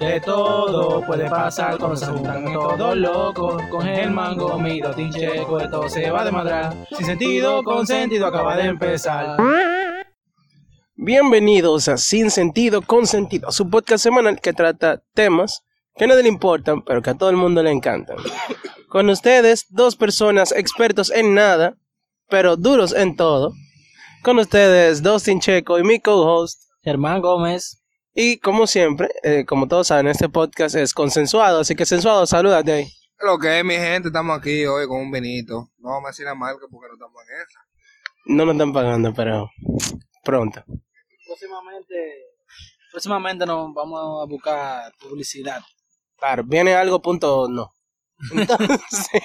De todo puede pasar cuando se juntan todos locos. Con el mango, mido, tincheco, esto se va de madrar. Sin sentido, con sentido, acaba de empezar. Bienvenidos a Sin Sentido, con Sentido, su podcast semanal que trata temas que a nadie le importan, pero que a todo el mundo le encantan. Con ustedes, dos personas expertos en nada, pero duros en todo. Con ustedes, Dustin Checo y mi co-host. Germán Gómez. Y como siempre, eh, como todos saben, este podcast es consensuado, así que sensuado, salúdate ahí. Lo que es, mi gente, estamos aquí hoy con un vinito. No vamos a decir la marca porque no estamos en esa. No nos están pagando, pero pronto. Próximamente, próximamente nos vamos a buscar publicidad. Claro, viene algo punto no. Entonces,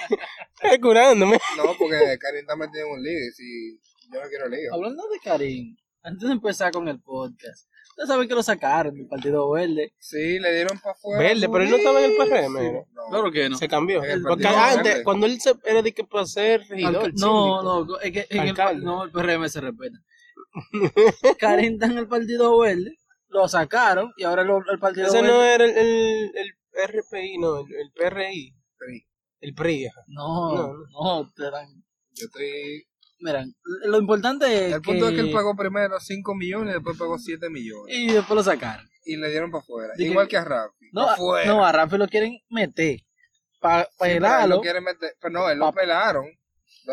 estoy curándome. No, porque Karim está metido en un lío y si yo no quiero lío. Hablando de Karim, antes de empezar con el podcast, ustedes saben que lo sacaron del Partido Verde. Sí, le dieron para afuera. Verde, pero él no estaba en el PRM. ¿no? No. Claro que no. Se cambió. El Porque antes, Verde. cuando él se, era de que para ser regidor. no, no, es que en el, no, el PRM se respeta. En el Partido Verde, lo sacaron y ahora lo- el Partido Ese Verde. no era el, el, el RPI, no, el, el PRI. El PRI. ajá. No, No, no, te dan. Yo estoy. Miren, lo importante es El punto que... es que él pagó primero 5 millones y después pagó 7 millones. Y después lo sacaron. Y le dieron para afuera. Que- Igual que a Rafi. No, afuera. no, a Rafi lo quieren meter. Para Sí, pero él pelarlo. lo quiere meter. Pero no, él lo pelaron.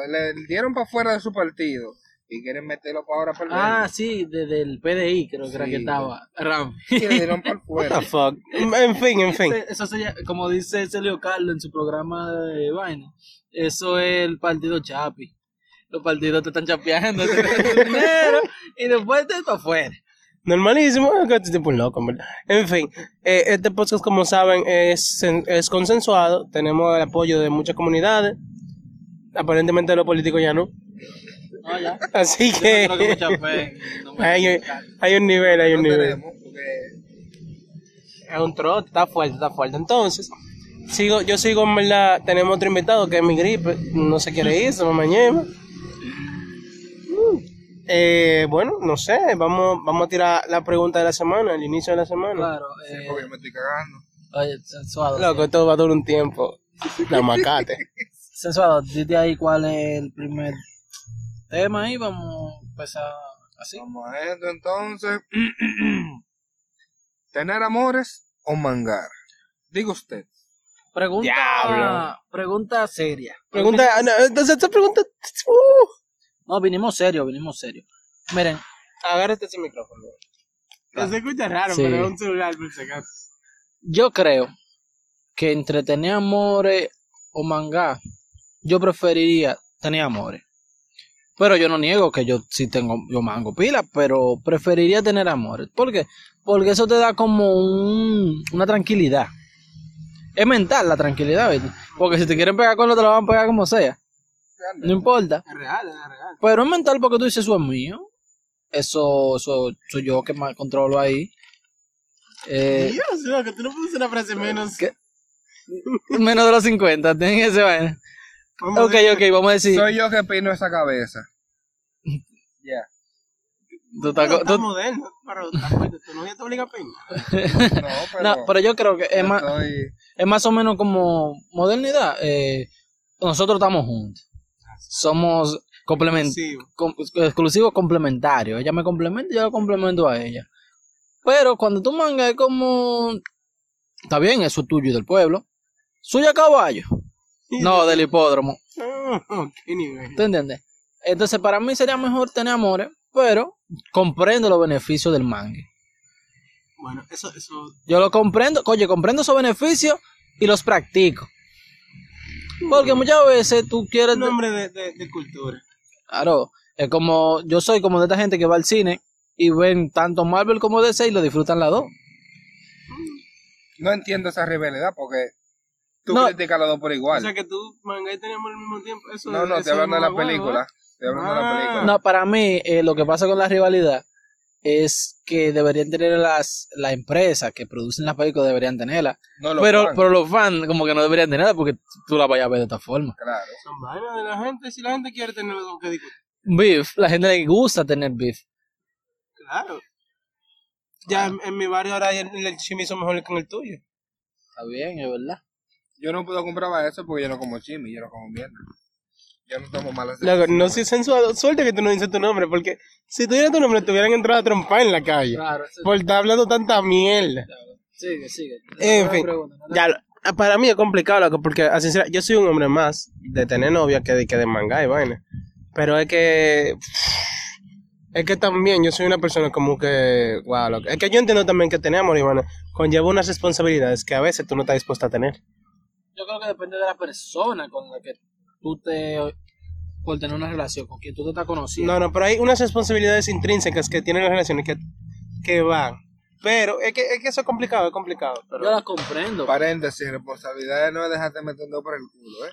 Le dieron para afuera de su partido. Y quieren meterlo para ahora para el Ah, sí, desde el PDI creo que era que estaba. Ram. Y le dieron para What afuera. the fuck. En fin, en fin. Eso se llama- como dice Celio Carlos en su programa de vaina, eso es el partido Chapi. Los partidos te están chapeando, te dan tu dinero y después te para afuera. Normalísimo, que este tipo es un loco, en verdad. En fin, eh, este podcast, como saben, es, es consensuado. Tenemos el apoyo de muchas comunidades. Aparentemente los políticos ya no. No, ya. Así Yo que no creo que me chapeen, no me- hay, hay un nivel, hay No un nivel. porque Es un trote, está fuerte, está fuerte. Entonces, sigo, yo sigo en verdad, tenemos otro invitado que es mi gripe, no se quiere ir, se me mañana. Eh, bueno, no sé, vamos, vamos a tirar la pregunta de la semana, el inicio de la semana. Claro, sí, eh, porque me estoy cagando. oye, sensuado. Loco, esto va a durar un tiempo. La macate. Sensuado, dite ahí cuál es el primer tema y vamos a empezar así. Vamos a esto entonces. ¿Tener amores o mangar? Diga usted. Pregunta, Diablo. pregunta seria. Pregunta, no, entonces esta pregunta, uh, No, vinimos serio, vinimos serio. Miren, agárrate ese micrófono. Se escucha raro, Sí. pero es un celular, por si acaso. yo creo que entre tener amores o manga, yo preferiría tener amores. Pero yo no niego que yo sí tengo, yo mango pila, pero preferiría tener amores. ¿Por qué? Porque eso te da como un, una tranquilidad. Es mental la tranquilidad, ¿viste? Porque si te quieren pegar con lo te lo van a pegar como sea. No importa. Es real, es real. Pero es mental porque tú dices, eso es mío. Eso, eso soy yo que más controlo ahí. Eh, Dios, loco, tú no puedes una frase menos. ¿Qué? menos de los 50, ten ese vaina. Vamos Ok, ok, vamos a decir. Soy yo que pino esa cabeza. Ya. tú estás co- Está tú- moderno, pero. Tu novia te obliga a peinar. No, pero. no, pero yo creo que es más, estoy- es más o menos como modernidad. Eh, nosotros estamos juntos. Somos complementarios. Sí. com- exclusivo complementario. Ella me complementa y yo la complemento a ella. Pero cuando tú mangas es como. Está bien, eso es tuyo y del pueblo. Suya a caballo. No, del hipódromo. Oh, qué nivel. ¿Tú entiendes? Entonces, para mí sería mejor tener amores, pero comprendo los beneficios del mangue. Bueno, eso, eso. Yo lo comprendo, oye, comprendo esos beneficios y los practico. Porque muchas veces tú quieres. Es nombre de, de, de cultura. Claro, es como. Yo soy como de esta gente que va al cine y ven tanto Marvel como DC y lo disfrutan las dos. No entiendo esa rivalidad porque tú No. criticas a los dos por O igual. sea que tú, manga y tenemos al mismo tiempo. Eso, no, no, eso estoy hablando de es la mamá, película. Estoy hablando de la Ah. película. No, para mí, eh, lo que pasa con la rivalidad es que deberían tener las la empresa que producen las películas deberían tenerla No lo pero pero los fans como que no deberían tenerla porque tú la vayas a ver de esta forma Claro. Son vainas de la gente. Si la gente quiere tener algo que discutir. beef la gente le gusta tener beef Claro. Ya en, en mi barrio ahora el, el chimizo mejor que en el tuyo. Está bien, es verdad. Yo no puedo comprar eso porque yo no como chimi, yo no como mierda. Yo no tomo malas Luego, no soy sensual. Suerte que tú no dices tu nombre, porque si tuviera tu nombre, te hubieran entrado a trompar en la calle. Claro, eso Por estar hablando tanta mierda. Sigue, sigue. En fin, no ya, lo- para mí es complicado, loco, porque, a sincera, yo soy un hombre más de tener novia que de, que de manga y vaina. Pero es que. Es que también yo soy una persona como que. Wow, loco. Es que yo entiendo también que tener amor y bueno, conlleva unas responsabilidades que a veces tú no estás dispuesta a tener. Yo creo que depende de la persona con la que tú te. por tener una relación, con quien tú te estás conociendo. No, no, pero hay unas responsabilidades intrínsecas que tienen las relaciones que, que van. Pero es que, es que eso es complicado, es complicado. Pero... Yo la comprendo. Paréntesis, responsabilidades no es dejarte metiendo por el culo, ¿eh?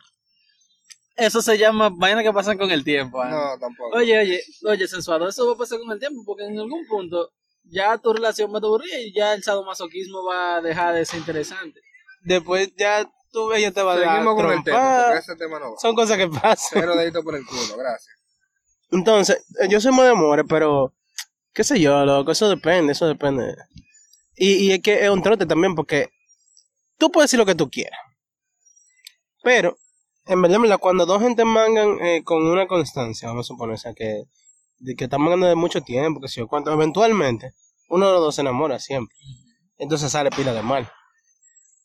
Eso se llama vaina que pasan con el tiempo. ¿eh? No, tampoco. Oye, oye, oye, sensuado, eso va a pasar con el tiempo, porque en algún punto ya tu relación va a aburrir y ya el sadomasoquismo va a dejar de ser interesante. Después ya tú ella te va a dar Seguimos con el tema, porque ese tema no va. Son cosas que pasan. Cero dedito por el culo, gracias. Entonces, eh, yo soy muy de amores, pero qué sé yo, loco, eso depende, eso depende. Y, y es que es un trote también, porque tú puedes decir lo que tú quieras. Pero, en verdad, en verdad, cuando dos gente mangan eh, con una constancia, vamos a suponer, o sea, que, de que están mangando de mucho tiempo, que sé yo, cuánto, eventualmente, uno de los dos se enamora siempre. Entonces sale pila de mal.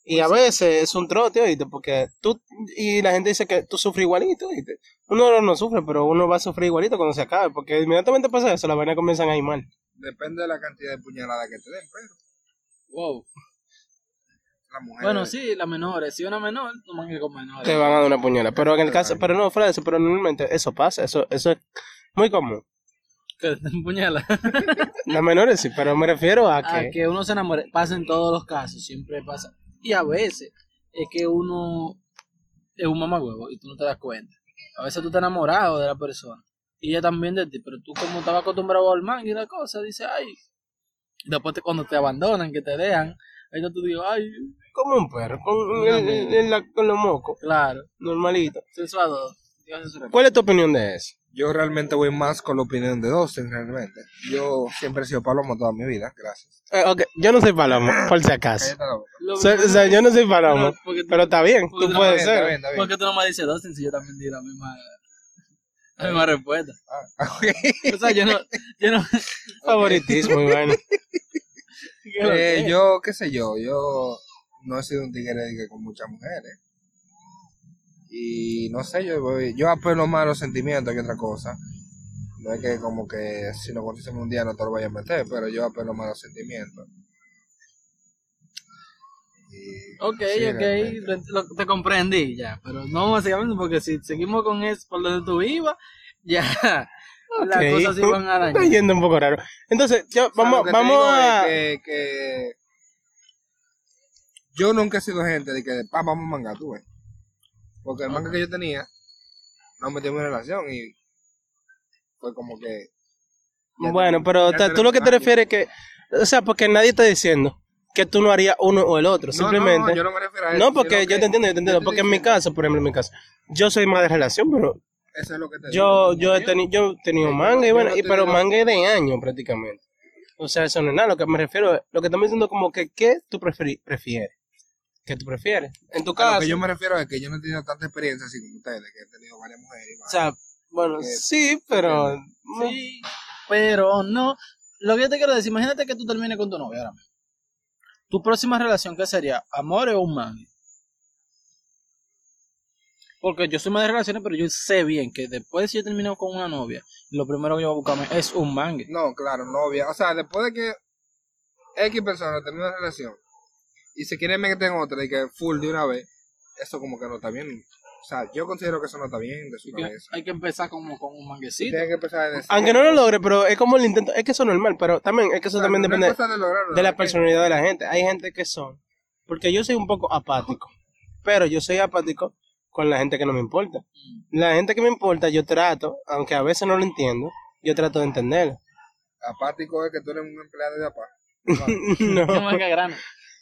Y a veces es un trote, oíste, porque tú, y la gente dice que tú sufres igualito, oíste. Uno no sufre, pero uno va a sufrir igualito cuando se acabe, porque inmediatamente pasa eso, las vainas comienzan a ir mal. Depende de la cantidad de puñaladas que te den, pero Wow. la mujer. Bueno, sí, las menores. Si una menor, no mangue con menores. Te van a dar una puñalada. Pero en el caso, pero no, fuera de eso, pero normalmente eso pasa, eso, eso es muy común. Que te. Las menores sí, pero me refiero a a que, que uno se enamore. Pasa en todos los casos, siempre pasa. Y a veces es que uno es un mamagüevo y tú no te das cuenta. A veces tú estás enamorado de la persona y ella también de ti, pero tú como estabas acostumbrado al man y la cosa, dices, ay. Después te- cuando te abandonan, que te dejan, ahí tú dices, ay, como un perro, con, en- en- en la- con los mocos, claro, normalito. sensuado. ¿Cuál es tu opinión de eso? Yo realmente voy más con la opinión de Dustin, realmente. Yo siempre he sido palomo toda mi vida, gracias. Eh, ok, yo no soy palomo, por si acaso. O sea, primero- o sea, yo no soy palomo, Pero, tú- pero está bien, tú tú puedes bien, ser. está bien, está bien. ¿Por qué tú no me dices Dustin si yo también di la misma, la misma respuesta? Ah, ok. O sea, yo no, yo no, Favoritismo, y vaina. Eh, yo, qué sé yo, yo no he sido un tigre con muchas mujeres. Y no sé, yo voy, yo apelo más a los sentimientos que otra cosa. No es que como que si nos conocemos un día no te lo vaya a meter, pero yo apelo más a los sentimientos. Y- Ok, sí, ok, lo- te comprendí ya, pero no básicamente porque si seguimos con eso por donde tú ibas, ya las cosas van a Está dañar. yendo un poco raro. Entonces, yo, O sea, vamos, lo que te vamos a... es que, que yo nunca he sido gente de que pa, vamos a mangar, tú ves. Porque el manga que yo tenía, no me en relación y fue como que. Bueno, pero tú lo que te refieres que... O sea, porque nadie está diciendo que tú no harías uno o el otro. No, no, Simplemente... yo no me refiero a eso. No, porque yo que te entiendo, yo te entiendo. Porque en mi caso, por ejemplo, en mi caso, yo soy más de relación, pero Eso es lo que te yo, digo. yo he tenido, yo he tenido no- manga y bueno, no y, pero manga es de años prácticamente. O sea, eso no es nada. Lo que me refiero, es- lo que estamos diciendo como que, ¿qué tú prefieres? ¿Qué tú prefieres? En tu A caso, lo que yo me refiero es que yo no he tenido tanta experiencia así como ustedes, que he tenido varias mujeres. y o sea, bueno, que- sí, pero... Sí, pero no. Lo que yo te quiero decir, imagínate que tú termines con tu novia ahora mismo. Tu próxima relación, ¿qué sería? ¿Amor o un man? Porque yo soy más de relaciones, pero yo sé bien que después de si yo termino con una novia, lo primero que yo voy a buscarme es un mangue. No, claro, novia. O sea, después de que X persona termina una relación y se quiere meter en otra y que full de una vez, eso como que no está bien. O sea, yo considero que eso no está bien de su que cabeza. hay que empezar como con un manguecito. Tiene que empezar a decir. Aunque no lo logre, pero es como el intento, es que eso es normal, pero también, es que eso O sea, también depende de lograrlo, de la personalidad de la gente. Hay gente que son, porque yo soy un poco apático, pero yo soy apático con la gente que no me importa. La gente que me importa, yo trato, aunque a veces no lo entiendo, yo trato de entenderlo. Apático es que tú eres un empleado de apá. Qué no.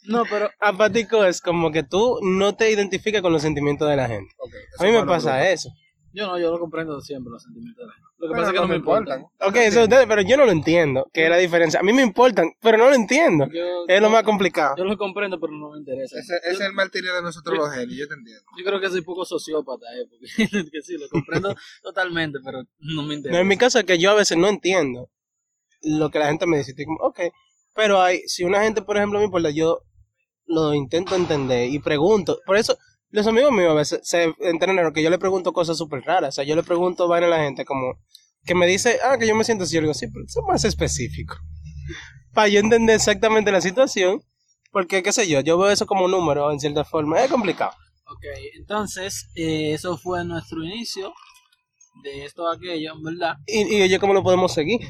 No, pero apático es como que tú no te identificas con los sentimientos de la gente. A mí me pasa eso. Yo no, yo lo comprendo siempre los sentimientos de la gente. Lo que Pero pasa es que no me importan. Ok, eso ustedes, pero yo no lo entiendo, que es la diferencia. A mí me importan, pero no lo entiendo. Yo, Es lo más complicado. yo lo comprendo, pero no me interesa. Ese, ese es el martirio de nosotros los genios, yo te entiendo. Yo creo que soy poco sociópata, eh, porque que sí, lo comprendo totalmente, pero no me interesa. No, en mi caso es que yo a veces no entiendo lo que la gente me dice. Estoy como, ok, pero hay, si una gente, por ejemplo, me importa, yo lo intento entender y pregunto. Por eso, los amigos míos a veces se entrenan que yo le pregunto cosas súper raras. O sea, yo le pregunto vaina a la gente como que me dice, ah, que yo me siento así. Yo le digo, sí, pero eso es más específico. Para yo entender exactamente la situación. Porque, qué sé yo, yo veo eso como un número en cierta forma. Es complicado. Ok, entonces, eh, eso fue nuestro inicio de esto aquello, en verdad. Y, y oye, ¿cómo lo podemos seguir?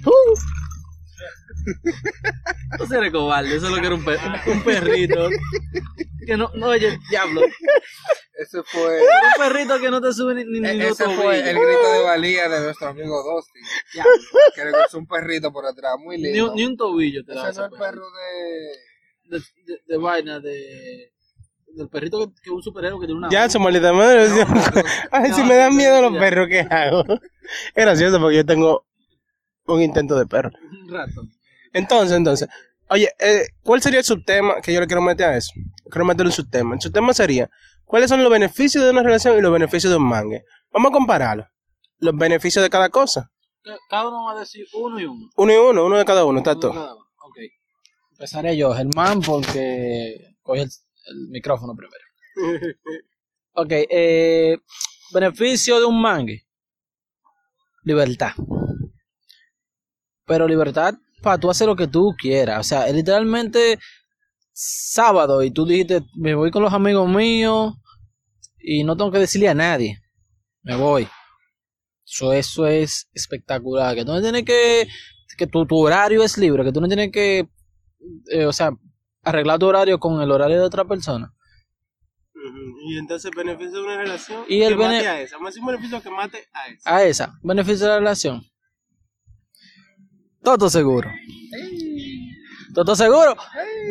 No eres cobarde, eso es lo que era un, per- un perrito. Que no, no, oye, diablo. Ese fue, Un perrito que no te sube ni, ni, ni e- ese fue el grito de valía de nuestro amigo Dusty. Diablo, Que le puso un perrito por atrás, muy Ni, lindo. un- ni un tobillo te da Ese no ese es el perro de... de, de, de vaina, de. Del perrito que, que es un superhéroe que tiene una. Ya, su maldita madre. No, no, Ay, si No, me dan miedo los perros, ¿qué hago? Es gracioso porque yo tengo un intento de perro. Un rato. Entonces, entonces, oye, eh, ¿cuál sería el subtema que yo le quiero meter a eso? Quiero meterle un subtema. El subtema sería, ¿cuáles son los beneficios de una relación y los beneficios de un mangue? Vamos a compararlo. Los beneficios de cada cosa. Ca- Cada uno va a decir uno y uno. Uno y uno, uno de cada uno, está todo. Ok. Empezaré yo, Germán, porque coge el, el micrófono primero. Ok, eh, beneficio de un mangue. Libertad. Pero libertad para tú hacer lo que tú quieras. O sea, es literalmente sábado y tú dijiste, me voy con los amigos míos y no tengo que decirle a nadie. Me voy. Eso, eso es espectacular. Que tú no tienes que, que tu, tu horario es libre, que tú no tienes que, eh, o sea, arreglar tu horario con el horario de otra persona. Y entonces, beneficio de una relación Y el que mate a esa. Decir un beneficio que mate a esa. A esa, beneficio de la relación. Todo seguro. Todo seguro.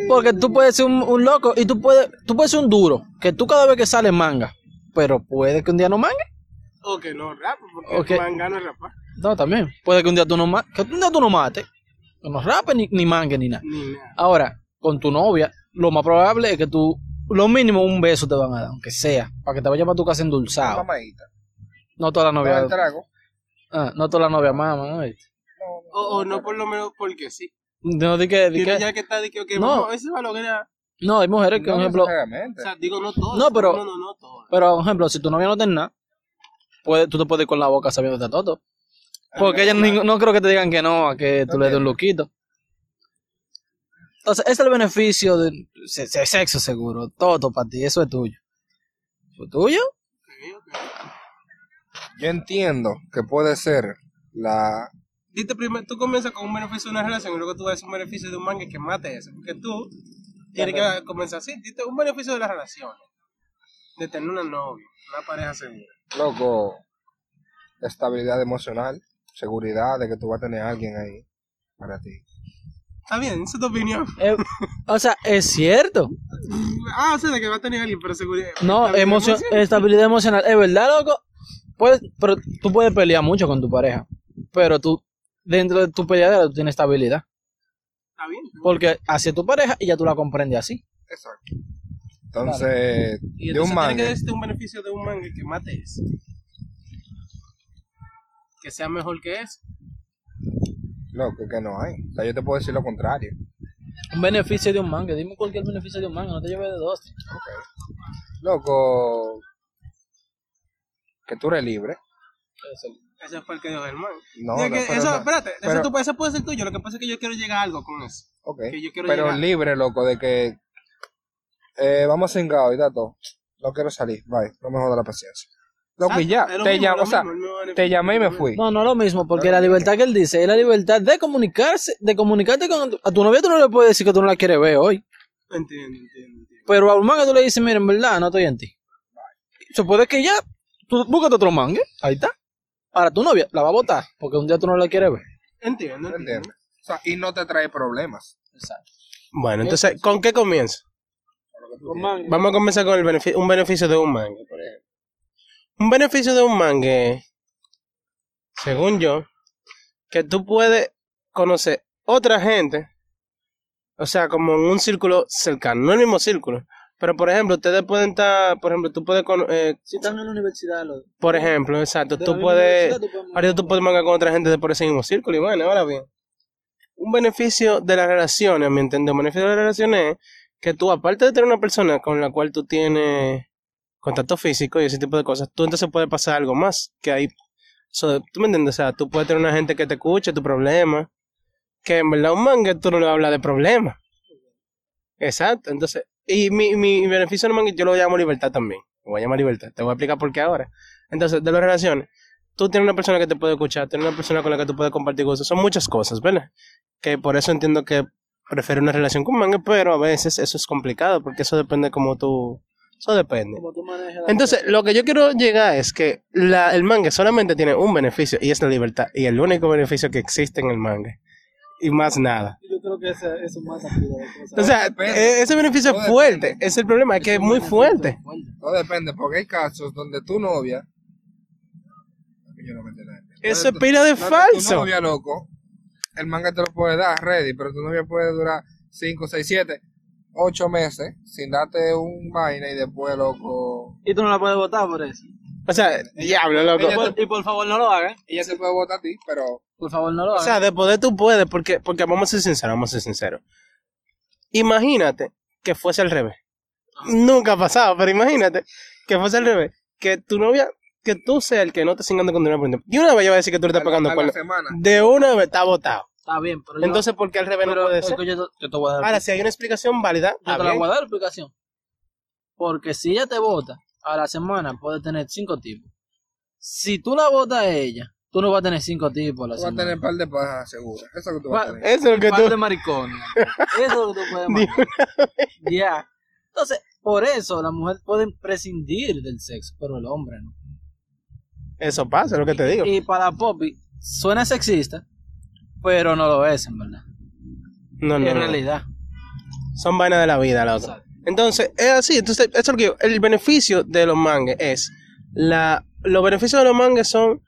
Porque tú puedes ser un, un loco y tú puedes, tú puedes ser un duro. Que tú cada vez que sales manga. Pero puede que un día no mangue. O que no rapa, porque Ok. el manga no es rapar. No, también. Puede que un día tú no ma- que un día tú no mates. Que no rapes ni, ni mangue ni nada. Ni nada. Ahora, con tu novia, lo más probable es que tú, lo mínimo un beso te van a dar, aunque sea, para que te vayas para tu casa endulzado. Mamadita. No toda la No, novia, ah, no toda la novia mama, ¿no? O, o no por lo menos porque sí. No, di que, di que- ya que está, de que, No. vamos, ese va a lograr. no, hay mujeres que, No por ejemplo, necesariamente. O sea, digo, no todas. No, pero- No, no, no todas. pero, por ejemplo, si tu novia no tiene nada, puede, tú te puedes ir con la boca sabiéndote todo. Porque ellas ni- no creo que te digan que no, a que tú le des un luquito. Entonces, ese es el beneficio de, se- se- sexo seguro, todo para ti, eso es tuyo. ¿Eso es tuyo? Yo entiendo que puede ser la... Dite primero, tú comienzas con un beneficio de una relación y luego tú vas a decir un beneficio de un manga que mate eso. Porque tú tienes que comenzar así. Dite un beneficio de las relaciones. De tener una novia, una pareja segura. Loco, estabilidad emocional, seguridad de que tú vas a tener a alguien ahí para ti. Está bien, esa es tu opinión. Eh, o sea, es cierto. Ah, o sea, de que va a tener alguien, pero seguridad. No, estabilidad emoción, emocional. estabilidad emocional. Es verdad, loco. Puedes, pero tú puedes pelear mucho con tu pareja. Pero tú, dentro de tu peleadera, tú tienes estabilidad. Está bien. Porque así es tu pareja y ya tú la comprendes así. Exacto. Entonces, Y de un tiene manga, que un beneficio de un manga que mate eso. Que sea mejor que eso. loco, que no hay. O sea, yo te puedo decir lo contrario. Un beneficio de un manga. Dime cualquier beneficio de un manga. No te lleves de dos. Loco, que tú eres libre. Ese fue el que dijo Germán. No, no, que pero eso, no. espérate, Pero- eso, tú- ese puede ser tuyo. Lo que pasa es que yo quiero llegar a algo con eso. Ok. Que yo quiero Pero llegar. libre, loco, de que eh, vamos a cingar y todo. No quiero salir, bye, no me joda la paciencia. Loco, y ya, te, mismo, o sea, mismo, no beneficio, te llamé y me fui. No, no es lo mismo. Porque la libertad que él dice es la libertad de comunicarse. De comunicarte con tu, a tu novia. Tú no le puedes decir que tú no la quieres ver hoy. Entiendo, entiendo, entiendo. Pero a un manga tú le dices, mira, en verdad, no estoy en ti. Se puede que ya, tú búscate otro manga, ahí está. Ahora tu novia la va a votar, porque un día tú no la quieres ver. Entiendo, entiendo. O sea, y no te trae problemas. Exacto. Bueno, entonces, ¿con qué comienzo? Vamos a comenzar con el beneficio, un beneficio de un manga, por ejemplo. Un beneficio de un mangue, según yo, que tú puedes conocer otra gente, o sea, como en un círculo cercano, no el mismo círculo, pero por ejemplo, ustedes pueden estar, por ejemplo, tú puedes, cono- eh, Si están en la universidad, lo, por ejemplo, exacto, tú puedes, universidad, tú puedes ahorita tú puedes mangar con otra gente de por ese mismo círculo y bueno, ahora bien, un beneficio de las relaciones, a mi entender, un beneficio de las relaciones es que tú, aparte de tener una persona con la cual tú tienes contacto físico y ese tipo de cosas, tú entonces puede pasar algo más que ahí. So, ¿Tú me entiendes? O sea, tú puedes tener una gente que te escuche tu problema, que en verdad un mangue tú no le hablar de problemas. Exacto, entonces, y mi, mi beneficio mangue yo lo llamo libertad también. Lo voy a llamar libertad, te voy a explicar por qué ahora. Entonces, de las relaciones, tú tienes una persona que te puede escuchar, tienes una persona con la que tú puedes compartir cosas, son muchas cosas, ¿verdad? Que por eso entiendo que prefiero una relación con mangue, pero a veces eso es complicado, porque eso depende como tú, eso depende. como tú Entonces, lo que yo quiero llegar es que la, el mangue solamente tiene un beneficio y es la libertad. Y el único beneficio que existe en el mangue. Y más nada. Creo que ese, eso mata. O sea, Depende. e- ese beneficio es fuerte. depende. Es el problema, es que es muy fuerte. Todo depende, porque hay casos donde tu novia. Yo no me entiendo. Eso es pila de donde Tu falso. novia, loco, el manga te lo puede dar ready, pero tu novia puede durar 5, 6, 7, 8 meses sin darte un vaina y después, loco. Y tú no la puedes votar por eso. O sea, diablo, loco. Ella Por- y por favor no lo hagan. Ella te puede votar a ti, pero. Por favor no lo O hagan. sea, de poder tú puedes, porque, porque vamos a ser sinceros, vamos a ser sinceros. Imagínate que fuese al revés. Nunca ha pasado, pero imagínate que fuese al revés. Que tu novia, que tú seas el que no te sigan dando condena por tiempo. De una vez yo voy a decir que tú le estás a pagando cuerno. De una vez está votado. Está bien, pero yo- Entonces, ¿por qué al revés no pero puede es ser? yo, te- yo te voy a dar Ahora, si hay una explicación válida, Yo te la voy a dar explicación. Porque si ella te vota a la semana, puede tener cinco tipos. Si tú la votas a ella, tú no vas a tener cinco tipos la Tú vas a tener un par de pajas seguras. Eso es lo que tú vas a tener. Eso es lo que Par tú... de maricones. Eso es lo que tú puedes matar. Ya. Entonces, por eso la mujer puede prescindir del sexo, pero el hombre no. Eso pasa, es lo que te digo. Y para Poppy, suena sexista, pero no lo es, en verdad. No, no, en no. realidad. Son vainas de la vida, loco. Exacto. Entonces, es así. Entonces, eso es lo que digo. El beneficio de los mangues es la. Los beneficios de los mangues son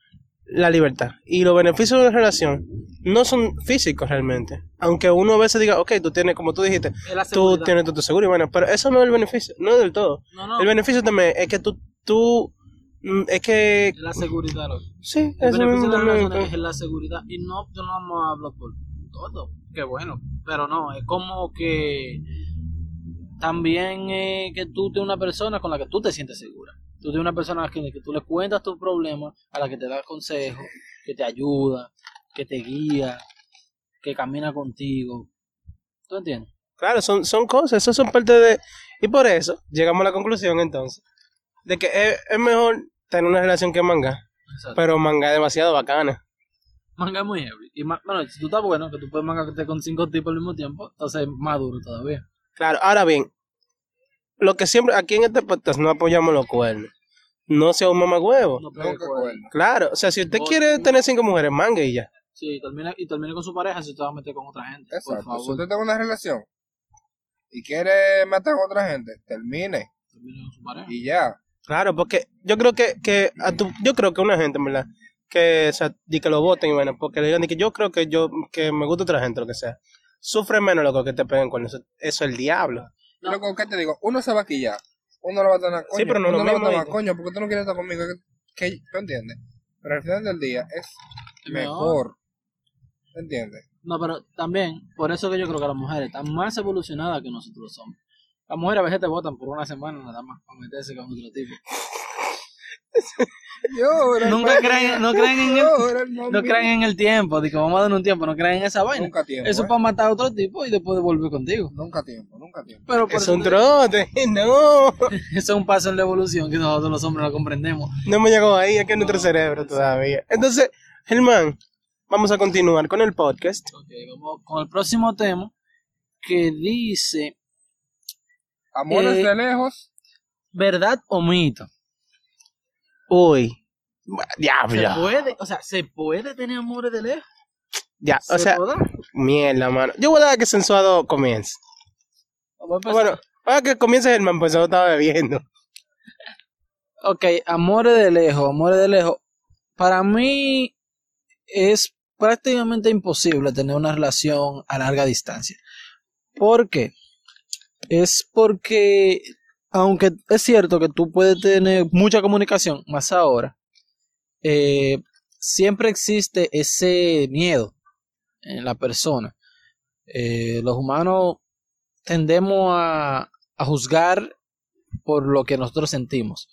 la libertad. Y los beneficios de la relación no son físicos realmente. Aunque uno a veces diga, ok, tú tienes, como tú dijiste, tú tienes tu, tu seguro y bueno, pero eso no es el beneficio, no es del todo. No, no. El beneficio también es que tú, tú, mm, es que, la seguridad, sí, El eso beneficio de la también, pues. es la seguridad. Y no, yo no vamos a hablar por todo. Qué bueno. Pero no, es como que también eh, que tú tienes una persona con la que tú te sientes segura. Tú tienes una persona a la que, que tú le cuentas tus problemas, a la que te da consejos, que te ayuda, que te guía, que camina contigo. ¿Tú entiendes? Claro, son, son cosas, eso son parte de... Y por eso llegamos a la conclusión entonces, de que es, es mejor tener una relación que manga, Exacto. pero manga es demasiado bacana. Manga es muy heavy. Y bueno, si tú estás bueno, que tú puedes mangarte con cinco tipos al mismo tiempo, entonces es más duro todavía. Claro, ahora bien, lo que siempre, aquí en este podcast no apoyamos los cuernos. No sea un mamagüevo. No. Claro, o sea, si usted No, quiere no. tener cinco mujeres, mangue y ya. Sí, termina, y termine con su pareja si te va a meter con otra gente. Por Exacto. Si favor, usted tiene una relación y quiere meter con otra gente, termine termine con su pareja. y ya. Claro, porque yo creo que, que a tu, yo creo que una gente, en verdad, que, o sea, que lo voten y bueno, porque le digan di que yo creo que yo, que me gusta otra gente, lo que sea, sufre menos lo que te peguen con eso. Eso es el diablo. No. Loco, ¿qué te digo? Uno se va a quillar. Uno lo va a tener coño. Sí, pero no uno lo lo va a tomar coño, porque tú no quieres estar conmigo. Que, que- ¿Tú entiendes? Pero al final del día es mejor. ¿Te entiendes? No, pero también, por eso que yo creo que las mujeres están más evolucionadas que nosotros hombres. Las mujeres a veces te votan por una semana nada más para meterse con otro tipo. Llora, Nunca creen, no creen en el, llora, no creen en el tiempo, que vamos a dar un tiempo, no creen en esa vaina. Nunca tiempo. Eso eh. es para matar a otro tipo y después volver contigo. Nunca tiempo, nunca tiempo. Pero Es un te- trote, no. eso es un paso en la evolución que nosotros los hombres no comprendemos. No me llegó ahí, es que es nuestro cerebro todavía. Entonces, Germán, vamos a continuar con el podcast. Ok, vamos con el próximo tema que dice Amores Eh, de lejos, verdad o mito. Uy, Se diablo. puede, o sea, se puede tener amores de lejos. Ya, o ¿Se sea, mierda, mano. Yo voy a dar que sensuado comience. Vamos a empezar. Bueno, para que comience Germán, pues yo estaba bebiendo. Ok, amores de lejos, amores de lejos. Para mí es prácticamente imposible tener una relación a larga distancia. ¿Por qué? Es porque, aunque es cierto que tú puedes tener mucha comunicación, más ahora, eh, siempre existe ese miedo en la persona. Eh, los humanos tendemos a, juzgar por lo que nosotros sentimos.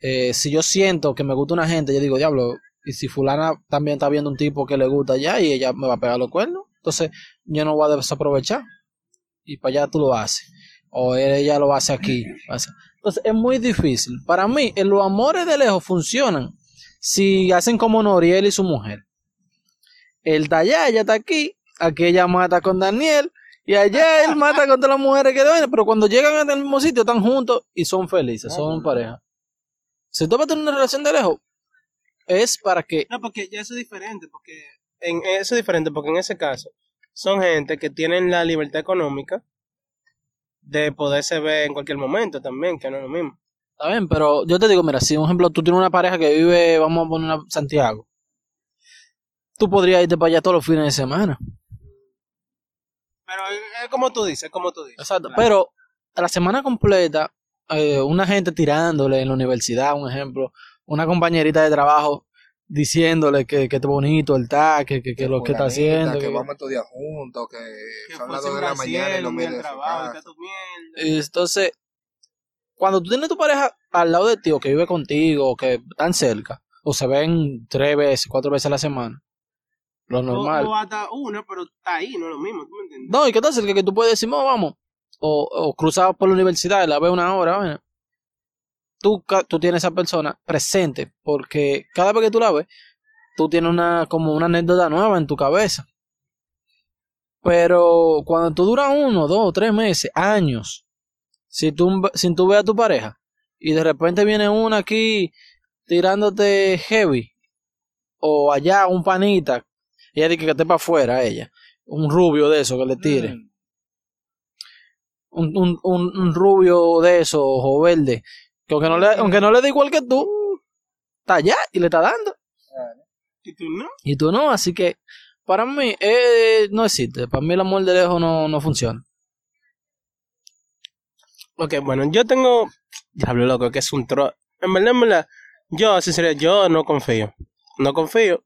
Eh, si yo siento que me gusta una gente, yo digo, diablo, y si fulana también está viendo un tipo que le gusta ya y ella me va a pegar los cuernos, entonces yo no voy a desaprovechar. Y para allá tú lo haces. O ella lo hace aquí. Entonces es muy difícil. Para mí, los amores de lejos funcionan si hacen como Noriel y su mujer. Él está allá, ella está aquí, aquí ella mata con Daniel, y allá él mata contra las mujeres que deben, pero cuando llegan al mismo sitio están juntos y son felices, son pareja. Si tú vas a tener una relación de lejos, es para que... No, porque ya eso es diferente, porque en, eso es diferente, porque en ese caso son gente que tienen la libertad económica de poderse ver en cualquier momento también, que no es lo mismo. Está bien, pero yo te digo, mira, si por ejemplo tú tienes una pareja que vive, vamos a poner a Santiago, tú podrías irte para allá todos los fines de semana. Pero es como tú dices, como tú dices. Exacto, pero la semana completa, eh, una gente tirándole en la universidad, un ejemplo, una compañerita de trabajo diciéndole que, que es bonito el está, que, que, que lo que está haciendo. Que, vamos a estudiar juntos, que, son las 2 de la mañana y lo trabajo. Entonces, cuando tú tienes tu pareja al lado de ti o que vive contigo o que están cerca, o se ven tres veces, cuatro veces a la semana, lo normal. O, hasta una, pero está ahí, no es lo mismo, ¿tú me entiendes? No, y qué tal cerca que tú puedes decir, no, vamos, o, o cruzar por la universidad y la ves una hora, ¿verdad? Tú, tú tienes a esa persona presente, porque cada vez que tú la ves, tú tienes una, como una anécdota nueva en tu cabeza. Pero cuando tú duras uno, dos, tres meses, años, si tú, sin tú ves a tu pareja, y de repente viene una aquí tirándote heavy, o allá un panita, ella dice que esté para afuera, ella, un rubio de eso que le tire. Mm. Un, un, un, rubio de eso, ojo verde, que aunque no le, aunque no le dé igual que tú, está allá y le está dando. Y tú no. Y tú no, así que para mí eh, no existe. Para mí el amor de lejos no, no funciona. Ok, bueno, yo tengo. Diablo loco, que es un tro. En verdad, en verdad, yo, sería yo no confío. No confío.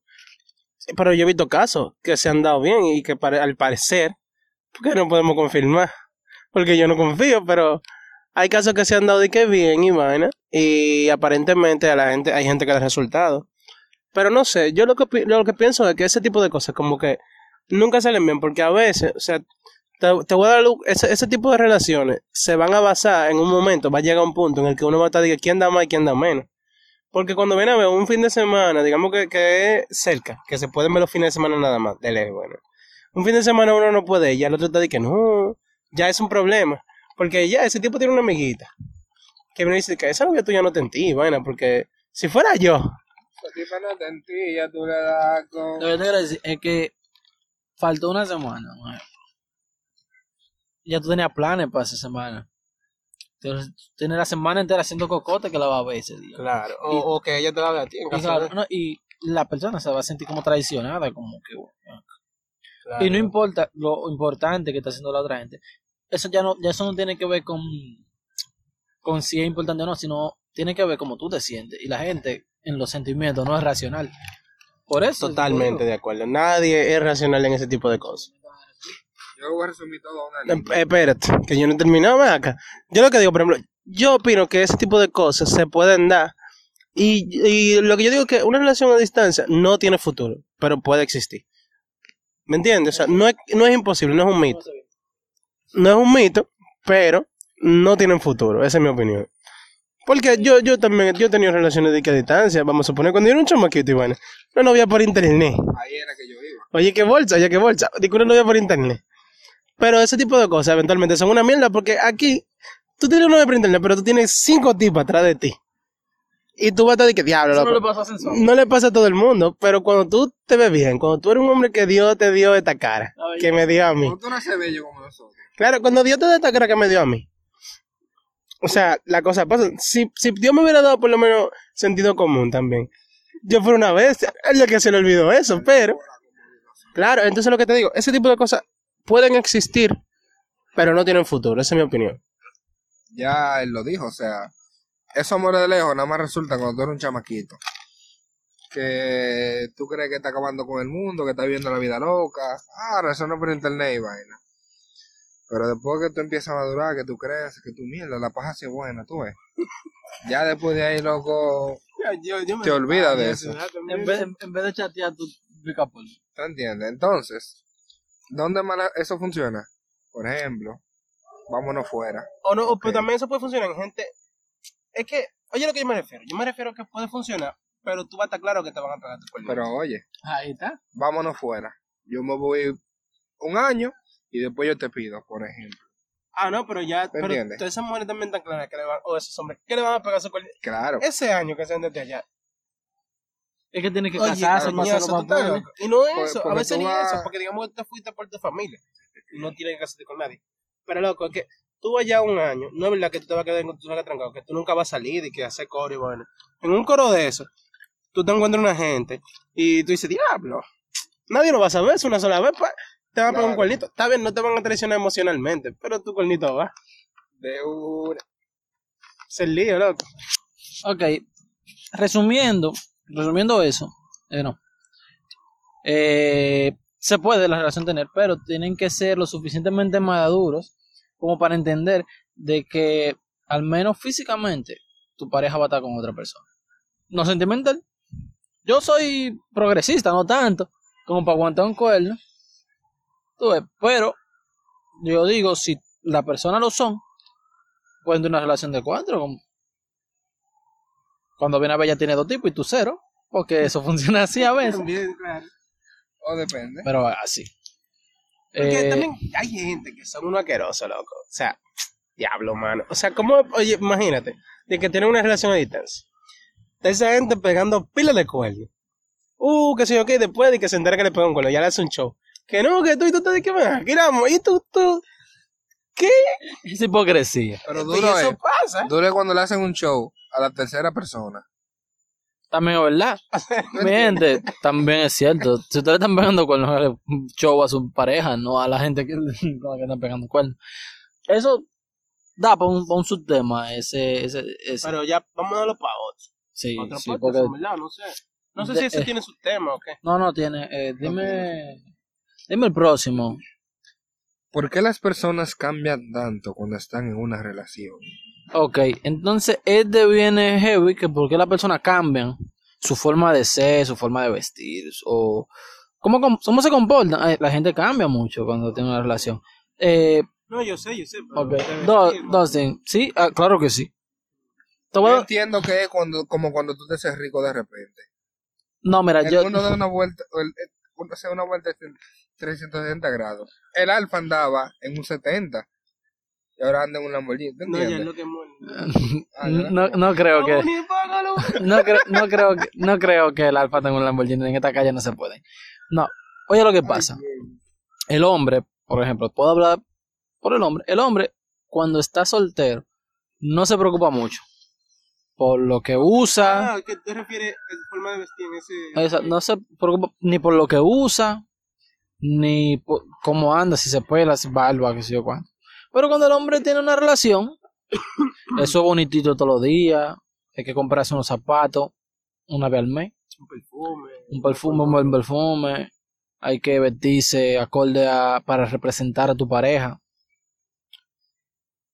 Pero yo he visto casos que se han dado bien y que al parecer, porque no podemos confirmar, porque yo no confío, pero hay casos que se han dado de que bien y vaina, y aparentemente a la gente, hay gente que da resultado. Pero no sé, yo lo que, lo que pienso es que ese tipo de cosas como que nunca salen bien, porque a veces, o sea, te, voy a dar ese, ese, tipo de relaciones se van a basar en un momento, va a llegar un punto en el que uno va a estar diciendo quién da más y quién da menos. Porque cuando viene a ver un fin de semana, digamos que, que es cerca, que se pueden ver los fines de semana nada más, de lejos, bueno. Un fin de semana uno no puede, y el otro está diciendo que no, ya es un problema. Porque ya ese tipo tiene una amiguita que me dice que esa novia tuya no te entí, bueno, porque si fuera yo. Esa no te ya tú le das con. Lo que te decir es que faltó una semana, Ya tú tenías planes para esa semana. Tienes la semana entera haciendo cocote que la va a ver ese día. Claro, o, que ella te la vea a ti y, la persona se va a sentir como traicionada, como que... Y no importa lo importante que está haciendo la otra gente. Eso ya no, ya eso no tiene que ver con, con si es importante o no, sino tiene que ver cómo tú te sientes. Y la gente en los sentimientos no es racional. Por eso. Totalmente de acuerdo. Nadie es racional en ese tipo de cosas. Yo voy a resumir todo una em, Espérate, que yo no he terminado acá. Yo lo que digo, por ejemplo, yo opino que ese tipo de cosas se pueden dar. Y, y lo que yo digo es que una relación a distancia no tiene futuro, pero puede existir. ¿Me entiendes? O sea, no es, no es imposible, no es un mito. No es un mito, pero no tienen futuro. Esa es mi opinión. Porque yo, yo también, yo he tenido relaciones de que a distancia, vamos a suponer, cuando yo era un chamaquito, Iván, una novia por internet. Ahí era que yo iba. Oye, qué bolsa, oye, qué bolsa. Digo, una novia por internet. Pero ese tipo de cosas eventualmente son una mierda porque aquí tú tienes un novio por internet, pero tú tienes cinco tipos atrás de ti. Y tú vas a estar de que diablo, loco. No le pasa a No le pasa a todo el mundo, pero cuando tú te ves bien, cuando tú eres un hombre que Dios te dio esta cara, que me dio a mí. Tú no bello como nosotros. Claro, cuando Dios te da esta cara que me dio a mí, o sea, la cosa pasa. Si, si Dios me hubiera dado por lo menos sentido común también, yo fuera una vez, es lo que se le olvidó eso, pero, claro, entonces lo que te digo, ese tipo de cosas pueden existir, pero no tienen futuro, esa es mi opinión. Ya él lo dijo, o sea, esos amores de lejos nada más resulta cuando tú eres un chamaquito. Que tú crees que está acabando con el mundo, que está viviendo la vida loca. Ah, resuena por internet y vaina. Pero después que tú empiezas a madurar, que tú crees que tu mierda, la paja sí es buena, tú ves. Ya después de ahí, loco, te olvidas de eso. En vez, en, en vez de chatear, tú pica por. ¿Te entiendes? Entonces, ¿dónde más eso funciona? Por ejemplo, vámonos fuera. O no, o- pero Ok. también eso puede funcionar en gente. Es que, oye lo que yo me refiero. Yo me refiero a que puede funcionar, pero tú vas a estar claro que te van a pagar tu cuerpo. Pero oye, Ahí está. vámonos fuera. Yo me voy un año y después yo te pido, por ejemplo. Ah, no, pero ya. Pero entiendes? todas esas mujeres también están claras que le van. O esos hombres, que le van a pegar su cuerno. Claro. Ese año que sean desde allá. Es que tiene que Oye, casarse loco. Y no es Por- eso, a veces ni vas- eso, porque digamos que te fuiste por tu familia. Y no tienes que casarte con nadie. Pero loco, es que tú allá un año, no es verdad que tú te vas a quedar con tu trancado, que tú nunca vas a salir y que hacer coro y bueno. En un coro de eso, tú te encuentras una gente y tú dices, diablo, nadie lo va a saber, es una sola vez, pues, te van a pegar un cuernito. Está bien, no te van a traicionar emocionalmente, pero tu cuernito va. De una. Es el lío, loco. Ok, resumiendo, resumiendo eso, eh, no. Eh, se puede la relación tener, pero tienen que ser lo suficientemente maduros como para entender de que al menos físicamente tu pareja va a estar con otra persona. No sentimental. Yo soy progresista, no tanto, como para aguantar un cuerno. Pero yo digo, si la persona lo son, pueden tener una relación de cuatro, como cuando viene a ver ya tiene dos tipos y tú cero, porque eso funciona así a veces, También, claro. O depende. pero así. Porque Eh, también hay gente que son unos asquerosos, loco. O sea, diablo, mano. O sea, ¿cómo? Oye, imagínate, de que tienen una relación a distancia. Está esa gente pegando pilas de cuerno. Uh, que sé yo qué, después de que se entera que le pegan un cuerno, ya le hace un show. Que no, que tú y tú te que vamos. Y tú, tú. ¿Qué? es hipocresía. Pero y duro eso es. pasa. Duro es cuando le hacen un show a la tercera persona. También es verdad. Mi gente, también es cierto. Si ustedes están pegando cuernos, un show a su pareja, no a la gente que, con la que están pegando cuernos. Eso da para un, pa' un subtema, ese, ese, ese. Pero ya, vámonos para otro. sí, Otro sí, podcast, porque... no sé. No sé De- si ese eh. tiene su tema o qué. No, no tiene. Eh, dime... Dime el próximo. ¿Por qué las personas cambian tanto cuando están en una relación? Ok, entonces este viene heavy que porque las personas cambian su forma de ser, su forma de vestir, o cómo, cómo se comportan. La gente cambia mucho cuando tiene una relación. Eh, No, yo sé, yo sé. pero ok, debe Do-. Dustin, sí, ah, claro que sí. Yo a- entiendo que es cuando, como cuando tú te haces rico de repente. No, mira, El yo, mundo da una vuelta, el, el- uno hace una vuelta de 360 grados. El Alfa andaba en un 70 y ahora anda en un Lamborghini. ¿Te No, ya es entiendes? lo que muere. Ah, ya. no, no creo que... No, creo, no, creo que, no creo que el alfa tenga un Lamborghini. En esta calle no se puede. No. Oye lo que pasa. El hombre, por ejemplo, puedo hablar por el hombre. El hombre, cuando está soltero, no se preocupa mucho. Por lo que usa. Ah, ¿qué te refieres a forma de vestir en ese... Esa- no se preocupa ni por lo que usa, ni por cómo anda, si se pela, si barba, qué sé yo cuánto. Pero cuando el hombre tiene una relación, eso es bonitito todos los días. Hay que comprarse unos zapatos una vez al mes. Un perfume. un perfume, un buen perfume. Hay que vestirse acorde a, para representar a tu pareja.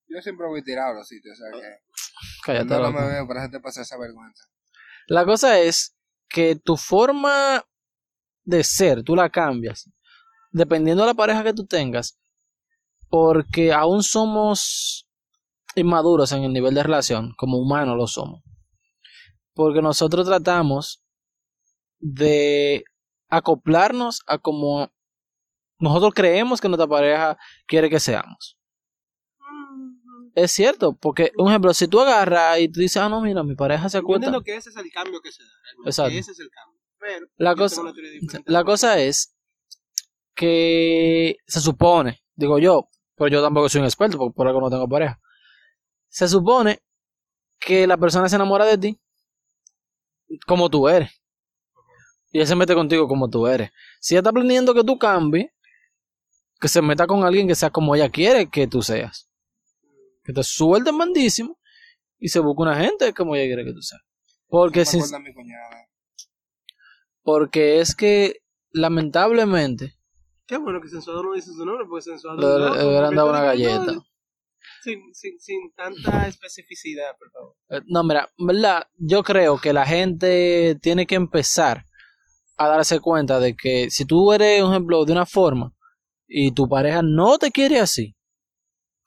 Yo siempre voy tirado a los sitios, o sea que Cállate, no, no loco. me veo para hacerte pasar esa vergüenza. La cosa es que tu forma de ser, tú la cambias, dependiendo de la pareja que tú tengas, porque aún somos inmaduros en el nivel de relación, como humanos lo somos. Porque nosotros tratamos de acoplarnos a como nosotros creemos que nuestra pareja quiere que seamos. Es cierto, porque, un ejemplo, si tú agarras y tú dices, ah, no, mira, mi pareja se Yo acuesta. entiendo que ese es el cambio que se da. Exacto. que Ese es el cambio. Pero La yo cosa, la cosa es que se supone, digo yo, pero yo tampoco soy un experto, porque por algo no tengo pareja. Se supone que la persona se enamora de ti como tú eres. Y él se mete contigo como tú eres. Si ella está planeando que tú cambies, que se meta con alguien que sea como ella quiere que tú seas. Que te suelte mandísimo y se busque una gente como ella quiere que tú seas. Porque, sin- cuñada. porque es que lamentablemente Qué bueno que Sensuado no dice su nombre, porque Sensuado le, no, le hubieran dado una galleta. Sin, sin, sin tanta especificidad, por favor. Eh, No, mira, ¿verdad? Yo creo que la gente tiene que empezar a darse cuenta de que si tú eres, un ejemplo, de una forma y tu pareja no te quiere así,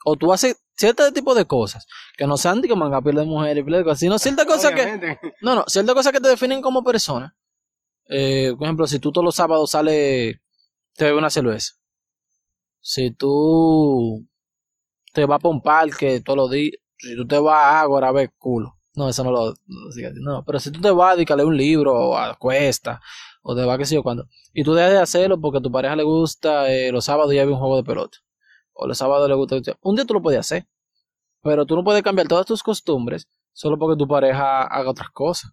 o tú haces cierto tipo de cosas que no sean de que manga piel de mujer y piel de cosas, sino ciertas cosas que, no, no, ciertas cosas que te definen como persona. Eh, por ejemplo, si tú todos los sábados sales, te bebes una cerveza. Si tú te vas para un parque todos los días, si tú te vas a Ágora a ver culo. No, eso no lo, no, pero si tú te vas a leer un libro o a cuesta o te vas qué sé yo cuándo, y tú dejas de hacerlo porque a tu pareja le gusta eh, los sábados ya ve un juego de pelota o los sábados le gusta, un día tú lo puedes hacer, pero tú no puedes cambiar todas tus costumbres solo porque tu pareja haga otras cosas.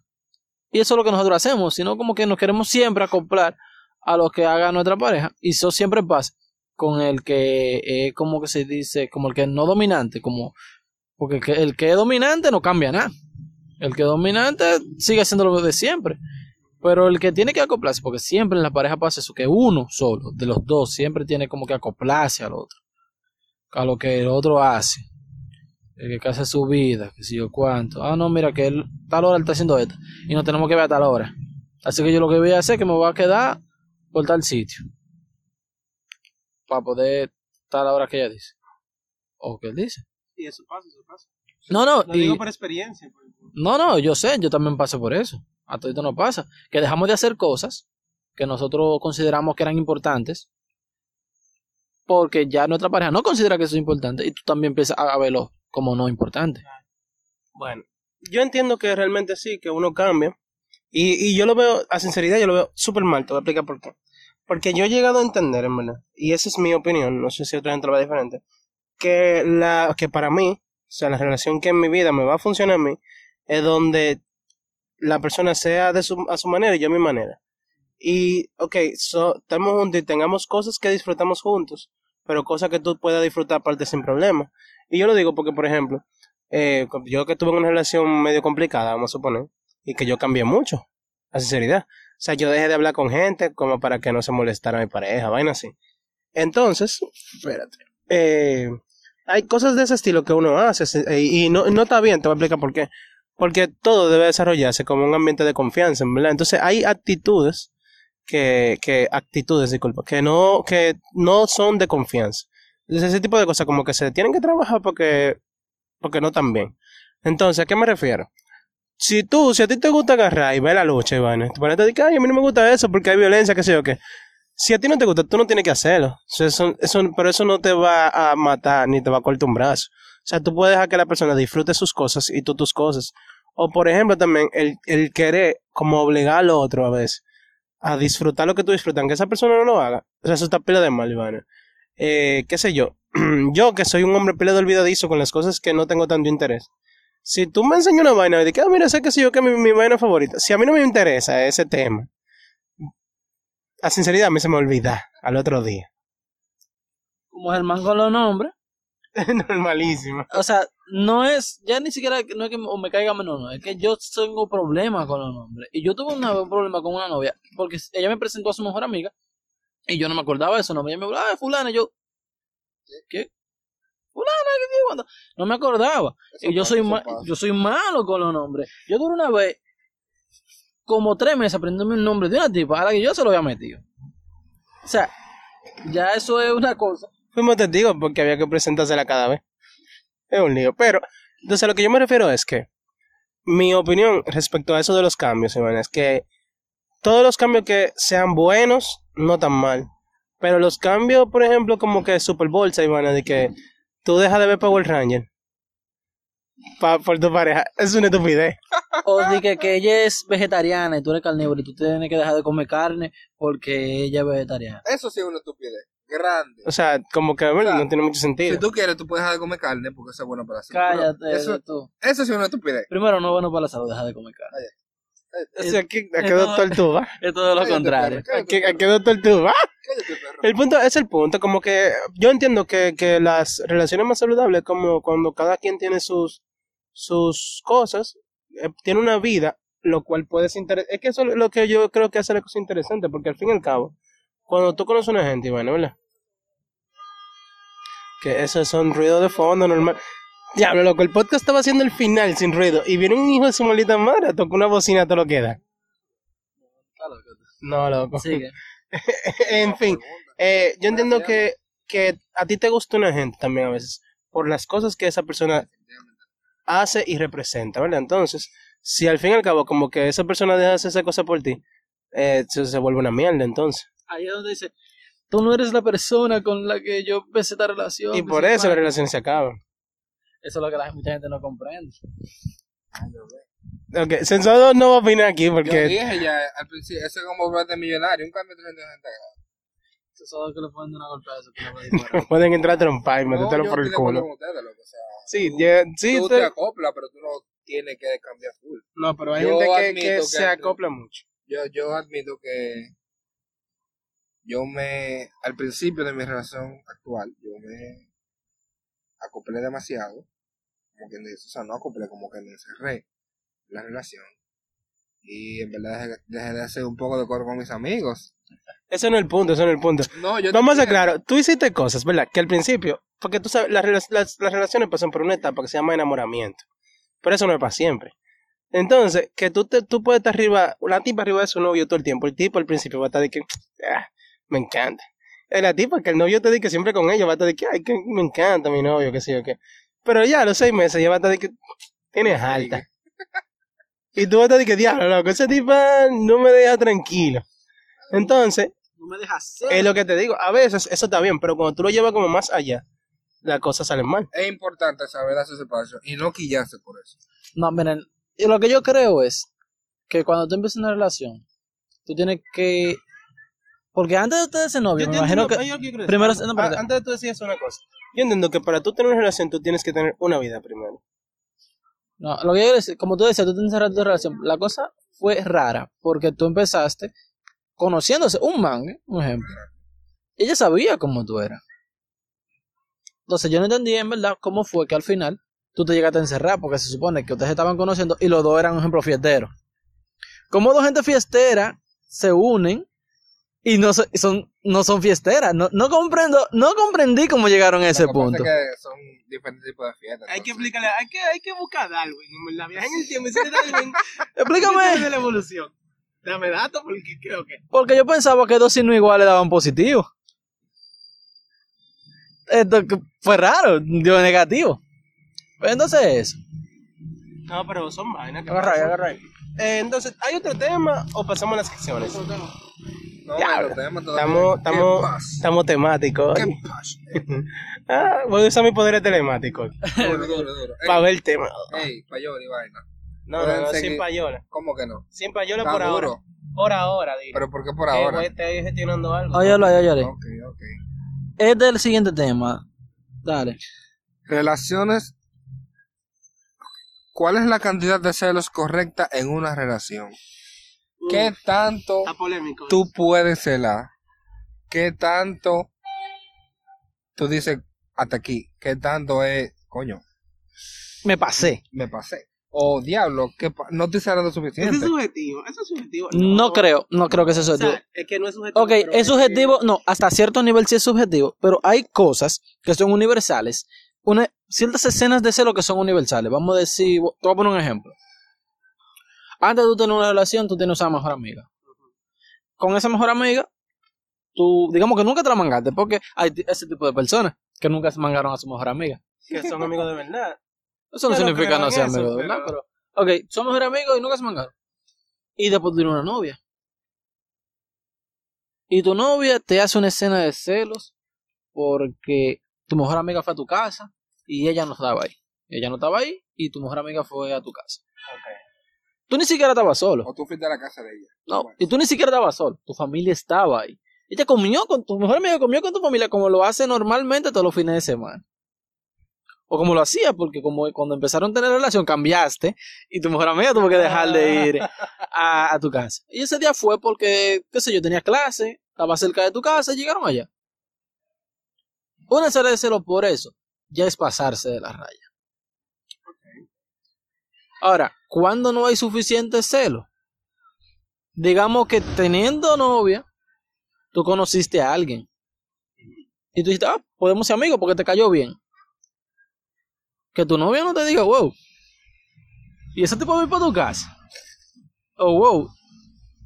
Y eso es lo que nosotros hacemos, sino como que nos queremos siempre acoplar a lo que haga nuestra pareja. Y eso siempre pasa con el que es como que se dice, como el que es no dominante, como porque el que, es dominante no cambia nada. El que es dominante sigue siendo lo de siempre. Pero el que tiene que acoplarse, porque siempre en la pareja pasa eso, que uno solo, de los dos, siempre tiene como que acoplarse al otro, a lo que el otro hace el que hace su vida, que si yo cuánto. Ah, no, mira que él, tal hora él está haciendo esto y no tenemos que ver a tal hora. Así que yo lo que voy a hacer es que me voy a quedar por tal sitio para poder tal hora que ella dice. O que él dice. Y eso pasa, eso pasa. No, no, Lo y- digo por experiencia. pues. no, no, yo sé, yo también paso por eso. A todo esto no pasa. Que dejamos de hacer cosas que nosotros consideramos que eran importantes porque ya nuestra pareja no considera que eso es importante y tú también empiezas a verlo como no importante. Bueno, yo entiendo que realmente sí, que uno cambia. Y, y yo lo veo, a sinceridad, yo lo veo súper mal. Te voy a explicar por qué. Porque yo he llegado a entender, en verdad, y esa es mi opinión, no sé si otra gente lo ve diferente, que, la, que para mí, o sea, la relación que en mi vida me va a funcionar a mí, es donde la persona sea de su, a su manera y yo a mi manera. Y, ok, so, estamos juntos y tengamos cosas que disfrutamos juntos, pero cosas que tú puedas disfrutar aparte sin problema. Y yo lo digo porque, por ejemplo, eh, yo que tuve una relación medio complicada, vamos a suponer, y que yo cambié mucho, a sinceridad. O sea, yo dejé de hablar con gente como para que no se molestara mi pareja, vaina así. Entonces, espérate, eh, hay cosas de ese estilo que uno hace eh, y no, está bien, te voy a explicar por qué. Porque todo debe desarrollarse como un ambiente de confianza, ¿verdad? Entonces hay actitudes que, actitudes, disculpa, que no, que no son de confianza. Entonces, ese tipo de cosas como que se tienen que trabajar porque, porque no están bien. Entonces, ¿a qué me refiero? Si tú, si a ti te gusta agarrar y ver la lucha, Iván, te pones a decir, ay, a mí no me gusta eso porque hay violencia, qué sé yo qué. Si a ti no te gusta, tú no tienes que hacerlo. Eso, eso, pero eso no te va a matar ni te va a cortar un brazo. O sea, tú puedes dejar que la persona disfrute sus cosas y tú tus cosas. O, por ejemplo, también el, el querer como obligar al otro a veces a disfrutar lo que tú disfrutas, aunque esa persona no lo haga. O sea, eso está pila de mal, Iván. Eh, qué sé yo. yo, que soy un hombre pila de olvidadizo con las cosas que no tengo tanto interés. Si tú me enseñas una vaina y dices, ah, mira, sé que sé yo que es mi, mi vaina favorita. Si a mí no me interesa ese tema, a sinceridad a mí se me olvida al otro día. Como Germán con los nombres. Normalísimo. O sea, no es, ya ni siquiera, no es que o me caiga menos, no, es que yo tengo problemas con los nombres. Y yo tuve una vez un problema con una novia, porque ella me presentó a su mejor amiga, y yo no me acordaba de su nombre. Ella me habló, ah, fulana, y yo, ¿qué? Fulana, ¿qué? No me acordaba. Eso Y yo pasa, soy, ma- pasa. yo soy malo con los nombres. Yo duré una vez, como tres meses aprendiéndome el nombre de una tipa a la que yo se lo había metido. O sea, ya eso es una cosa. Fuimos testigos porque había que presentársela cada vez. Es un lío. Pero, entonces a lo que yo me refiero es que mi opinión respecto a eso de los cambios, Iván, es que todos los cambios que sean buenos, no tan mal. Pero los cambios, por ejemplo, como que Super Bolsa, Iván, de que tú dejas de ver Power Ranger pa- por tu pareja, es una estupidez. O de que, que ella es vegetariana y tú eres carnívoro y tú tienes que dejar de comer carne porque ella es vegetariana. Eso sí es una estupidez. Grande. O sea, como que bueno, no tiene mucho sentido. Si tú quieres, tú puedes dejar de comer carne porque eso es bueno para la salud. Cállate Eso, tú. eso sí es una estupidez. Primero, no es bueno para la salud, deja de comer carne. O sea, ¿a qué, a qué es doctor tú vas? Es todo lo Cállate, contrario. perro, ¿A qué, a qué doctor tú vas? Cállate. El punto es el punto, como que yo entiendo que, que las relaciones más saludables como cuando cada quien tiene sus sus cosas, eh, tiene una vida, lo cual puede ser interesante. Es que eso es lo que yo creo que hace la cosa interesante, porque al fin y al cabo, cuando tú conoces a una gente, bueno, ¿verdad? Que esos son ruidos de fondo normal. Diablo, loco, el podcast estaba haciendo el final sin ruido y viene un hijo de su maldita madre, toca una bocina, todo lo que da. No, loco. Sigue. en fin, eh, yo entiendo que, que a ti te gusta una gente también a veces por las cosas que esa persona hace y representa, ¿verdad? Entonces, si al fin y al cabo como que esa persona deja de hacer esa cosa por ti, eh, se, se vuelve una mierda entonces. Ahí es donde dice, tú no eres la persona con la que yo empecé esta relación. Y por eso la relación se acaba. Eso es lo que la, mucha gente no comprende. Ok, Sensado no va a opinar aquí Yo porque... dije ya al principio, eso es como volverte millonario, un cambio de 360 grados. Algo que le ponen una golpeada, eso que disparar. Pueden entrar a trompar y No, metértelo yo por el de culo. ustedes, loco, o sea, Sí, tú, ya- sí, tú te- te acoplas, pero tú no tienes que cambiar full. no, pero hay Yo gente que, que que se acopla mucho. Yo, yo admito que yo me, al principio de mi relación actual, yo me acoplé demasiado, como que, o sea, no acoplé, como que me encerré en la relación. Y en verdad dejé, dejé de hacer un poco de coro con mis amigos. Ese no es el punto, ese no es el punto. No, yo Vamos a entiendo. claro, tú hiciste cosas, ¿verdad? Que al principio, porque tú sabes, las, las, las relaciones pasan por una etapa que se llama enamoramiento. Pero eso no es para siempre. Entonces, que tú, te, tú puedes estar arriba, una tipa arriba de su novio todo el tiempo. El tipo al principio va a estar de que, "Ah, me encanta. La tipa que el novio te dice que siempre con ella va a estar de que, ay, que me encanta mi novio, que sé yo qué. Pero ya a los seis meses ya va a estar de que, tienes alta. Y tú vas a estar de que, diablo, loco, esa tipa no me deja tranquilo. Entonces, No me dejas ser. es lo que te digo, a veces eso está bien, pero cuando tú lo llevas como más allá, las cosas salen mal. Es importante saber darse ese paso y no quillarse por eso. No, miren, y lo que yo creo es que cuando tú empiezas una relación, tú tienes que... Porque antes de ustedes ser novios, me imagino que... primero- no. Ah, antes de tú decías una cosa, yo entiendo que para tú tener una relación tú tienes que tener una vida primero. No, lo que yo decir, como tú decías, tú te encerraste en tu relación. La cosa fue rara, porque tú empezaste conociéndose un man, ¿eh? un ejemplo. Ella sabía cómo tú eras. Entonces yo no entendí en verdad cómo fue que al final tú te llegaste a encerrar, porque se supone que ustedes estaban conociendo y los dos eran, un ejemplo, fiesteros. Como dos gente fiestera se unen y no, son, no son fiesteras. No, no comprendo, no comprendí cómo llegaron a ese Lo que pasa punto. es que son diferentes tipos de fiestas. entonces. explicarle, hay que, hay que buscar a Darwin, en la viaje en el tiempo, y Darwin, Explícame. de la evolución. Dame datos porque creo que... Porque yo pensaba que dos signos iguales daban positivo. Esto que fue raro, dio negativo. Pues entonces eso. No, pero son vainas que Agarra agarra ahí. Eh, entonces, ¿hay otro tema o pasamos a las secciones? Tema Estamos, ¿Qué estamos, estamos temáticos. ¿Qué pasa? Ah, voy a usar mis poderes telemáticos Duro, duro, duro. Ey, para ver el tema. Ey, payola y vaina. No, no, Pueden no, sin payola. ¿Cómo que no? Sin payola por ahora. Por ahora, digo. ¿Pero por qué por ahora? estoy gestionando algo. Óyalo ahí, óyalo. Ok, ok. Es del siguiente tema. Dale. Relaciones. ¿Cuál es la cantidad de celos correcta en una relación? ¿Qué tanto polémico. tú puedes celar? ¿Qué tanto tú dices hasta aquí? ¿Qué tanto es, coño, Me pasé. me pasé? O diablo, que no estoy celando Eso suficiente. es subjetivo. Eso es subjetivo. No creo, no creo que sea O subjetivo. sea, es que no es subjetivo. Ok, es subjetivo, no, hasta cierto nivel sí es subjetivo, pero hay cosas que son universales. Una, ciertas escenas de celo que son universales. Vamos a decir, te voy a poner un ejemplo. Antes de tú tener una relación, tú tienes una mejor amiga. Con esa mejor amiga, tú, digamos que nunca te la mangaste, porque hay ese tipo de personas que nunca se mangaron a su mejor amiga. Que son amigos de verdad. Eso no Yo significa no ser eso, amigo, de verdad, pero- pero... Ok, son mejores amigos y nunca se mangaron. Y después tú tienes una novia. Y tu novia te hace una escena de celos porque tu mejor amiga fue a tu casa y ella no estaba ahí. Ella no estaba ahí y tu mejor amiga fue a tu casa. Tú ni siquiera estabas solo. O tú fuiste a la casa de ella. No, Bueno. y tú ni siquiera estabas solo. Tu familia estaba ahí. Ella comió con tu mejor amiga, comió con tu familia como lo hace normalmente todos los fines de semana. O como lo hacía, porque como cuando empezaron a tener relación cambiaste y tu mejor amiga tuvo que dejar de ir a, a tu casa. Y ese día fue porque, qué sé yo, tenía clase, estaba cerca de tu casa y llegaron allá. Una de celos por eso ya es pasarse de la raya. Ahora, ¿cuándo no hay suficiente celo? Digamos que teniendo novia, tú conociste a alguien. Y tú dijiste, ah, podemos ser amigos porque te cayó bien. Que tu novia no te diga, wow. Y ese tipo va a ir para tu casa. Oh, wow.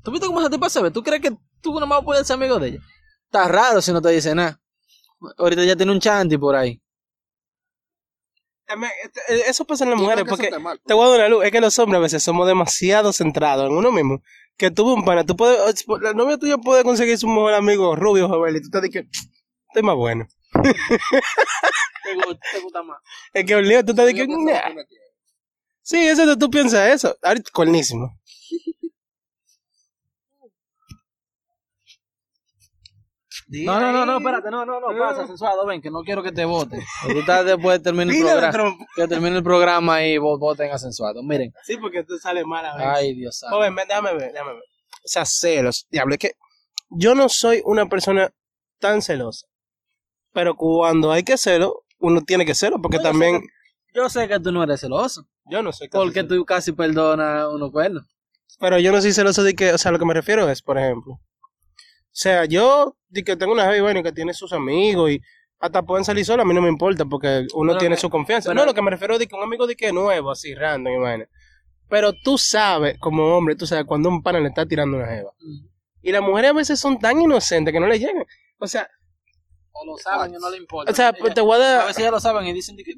¿Tú viste cómo ese tipo se ve? ¿Tú crees que tú nomás puedes ser amigo de ella? Está raro si no te dice nada. Ahorita ya tiene un chanti por ahí. Eh, me- eh, Eso pasa en las mujeres, porque te voy a dar una luz. Es que los hombres a veces somos demasiado centrados en uno mismo. Que tú, un pana, tú puedes, la novia tuya puede conseguir su mejor amigo rubio, joven, y tú te dices, estoy más bueno. ¿Te gusta, te gusta más? Es que un lío, tú te dices, "Nah". Sí, eso tú piensas eso. Ahorita, cornísimo. No, no, no, no, espérate, no, no, no, pasa, sensuado, ven, que no quiero que te voten. Tú estás después de terminar el programa. Que termine el programa y voten a sensuado. Miren. Sí, porque tú sales mal a veces. Ay, Dios santo. Joven, ven, déjame ver, déjame ver. O sea, celos. Diablo, es que yo no soy una persona tan celosa. Pero cuando hay que celo, uno tiene que celo, porque No, yo sé también Yo sé que tú no eres celoso. yo no soy casi Porque celoso. tú casi perdonas unos cuernos. Pero yo no soy celoso de que, o sea, lo que me refiero es, por ejemplo. O sea, yo de que tengo una heavy bueno que tiene sus amigos y hasta pueden salir solos, a mí no me importa porque uno Pero tiene que- su confianza. pero- no, lo que me refiero es de que un amigo de que es nuevo, así, random, y vaina. Pero tú sabes, como hombre, tú sabes cuando un pana le está tirando una jeva. Y las mujeres a veces son tan inocentes que no le llegan. O sea, O lo saben y no le importa. o sea, Ella- te voy a a dar, veces ya lo saben y dicen de que,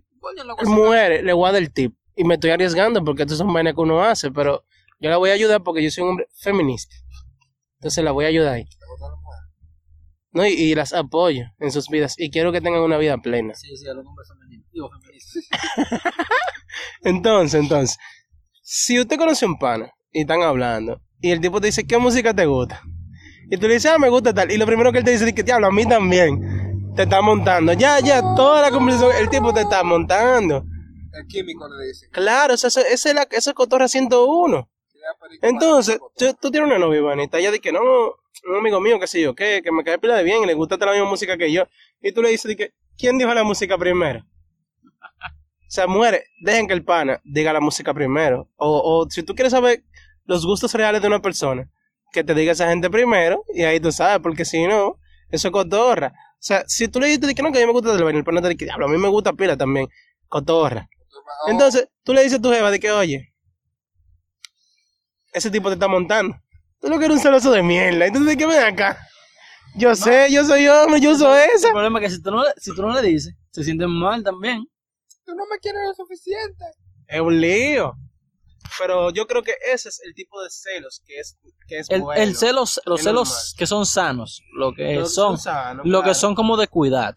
mujeres, le voy a dar el tip. Y me estoy arriesgando porque estas son vainas que uno hace, pero yo la voy a ayudar porque yo soy un hombre feminista. Entonces la voy a ayudar ahí. ¿Te gustan las mujeres? ¿No? Y, y las apoyo en sus vidas y quiero que tengan una vida plena. Sí, sí, a los hombres femeninos. Digo, feministas. Entonces, entonces, si usted conoce a un pana y están hablando y el tipo te dice, ¿qué música te gusta? Y tú le dices, ah, me gusta tal. Y lo primero que él te dice es que, diablo, a mí también. Te está montando. Ya, ya, toda la conversación, el tipo te está montando. El químico le dice. Claro, esa, esa es la, esa es cotorra 101. Entonces, tú, tú tienes una novia, Ivanita, ella dice que no, un amigo mío, qué sé yo, que, que me cae pila de bien y le gusta la misma música que yo. Y tú le dices, ¿quién dijo la música primero? O sea, muere, dejen que el pana diga la música primero. O, o si tú quieres saber los gustos reales de una persona, que te diga esa gente primero, y ahí tú sabes, porque si no, eso es cotorra. O sea, si tú le dices que no, que a mí me gusta el baile, el pana te dice diablo, a mí me gusta pila también, cotorra. Entonces, tú le dices a tu jeva de que, oye, ese tipo te está montando. Tú lo que eres un celoso de mierda. Entonces, ¿de qué ven acá? Yo sé, yo soy hombre, yo soy El esa. problema es que si tú, no, le- si tú no le dices, se sienten mal también. Tú no me quieres lo suficiente. Es un lío. Pero yo creo que ese es el tipo de celos que es, que es El, bueno. el celos, los es celos normal. que son sanos, lo que son, sanos, lo que son como de cuidar.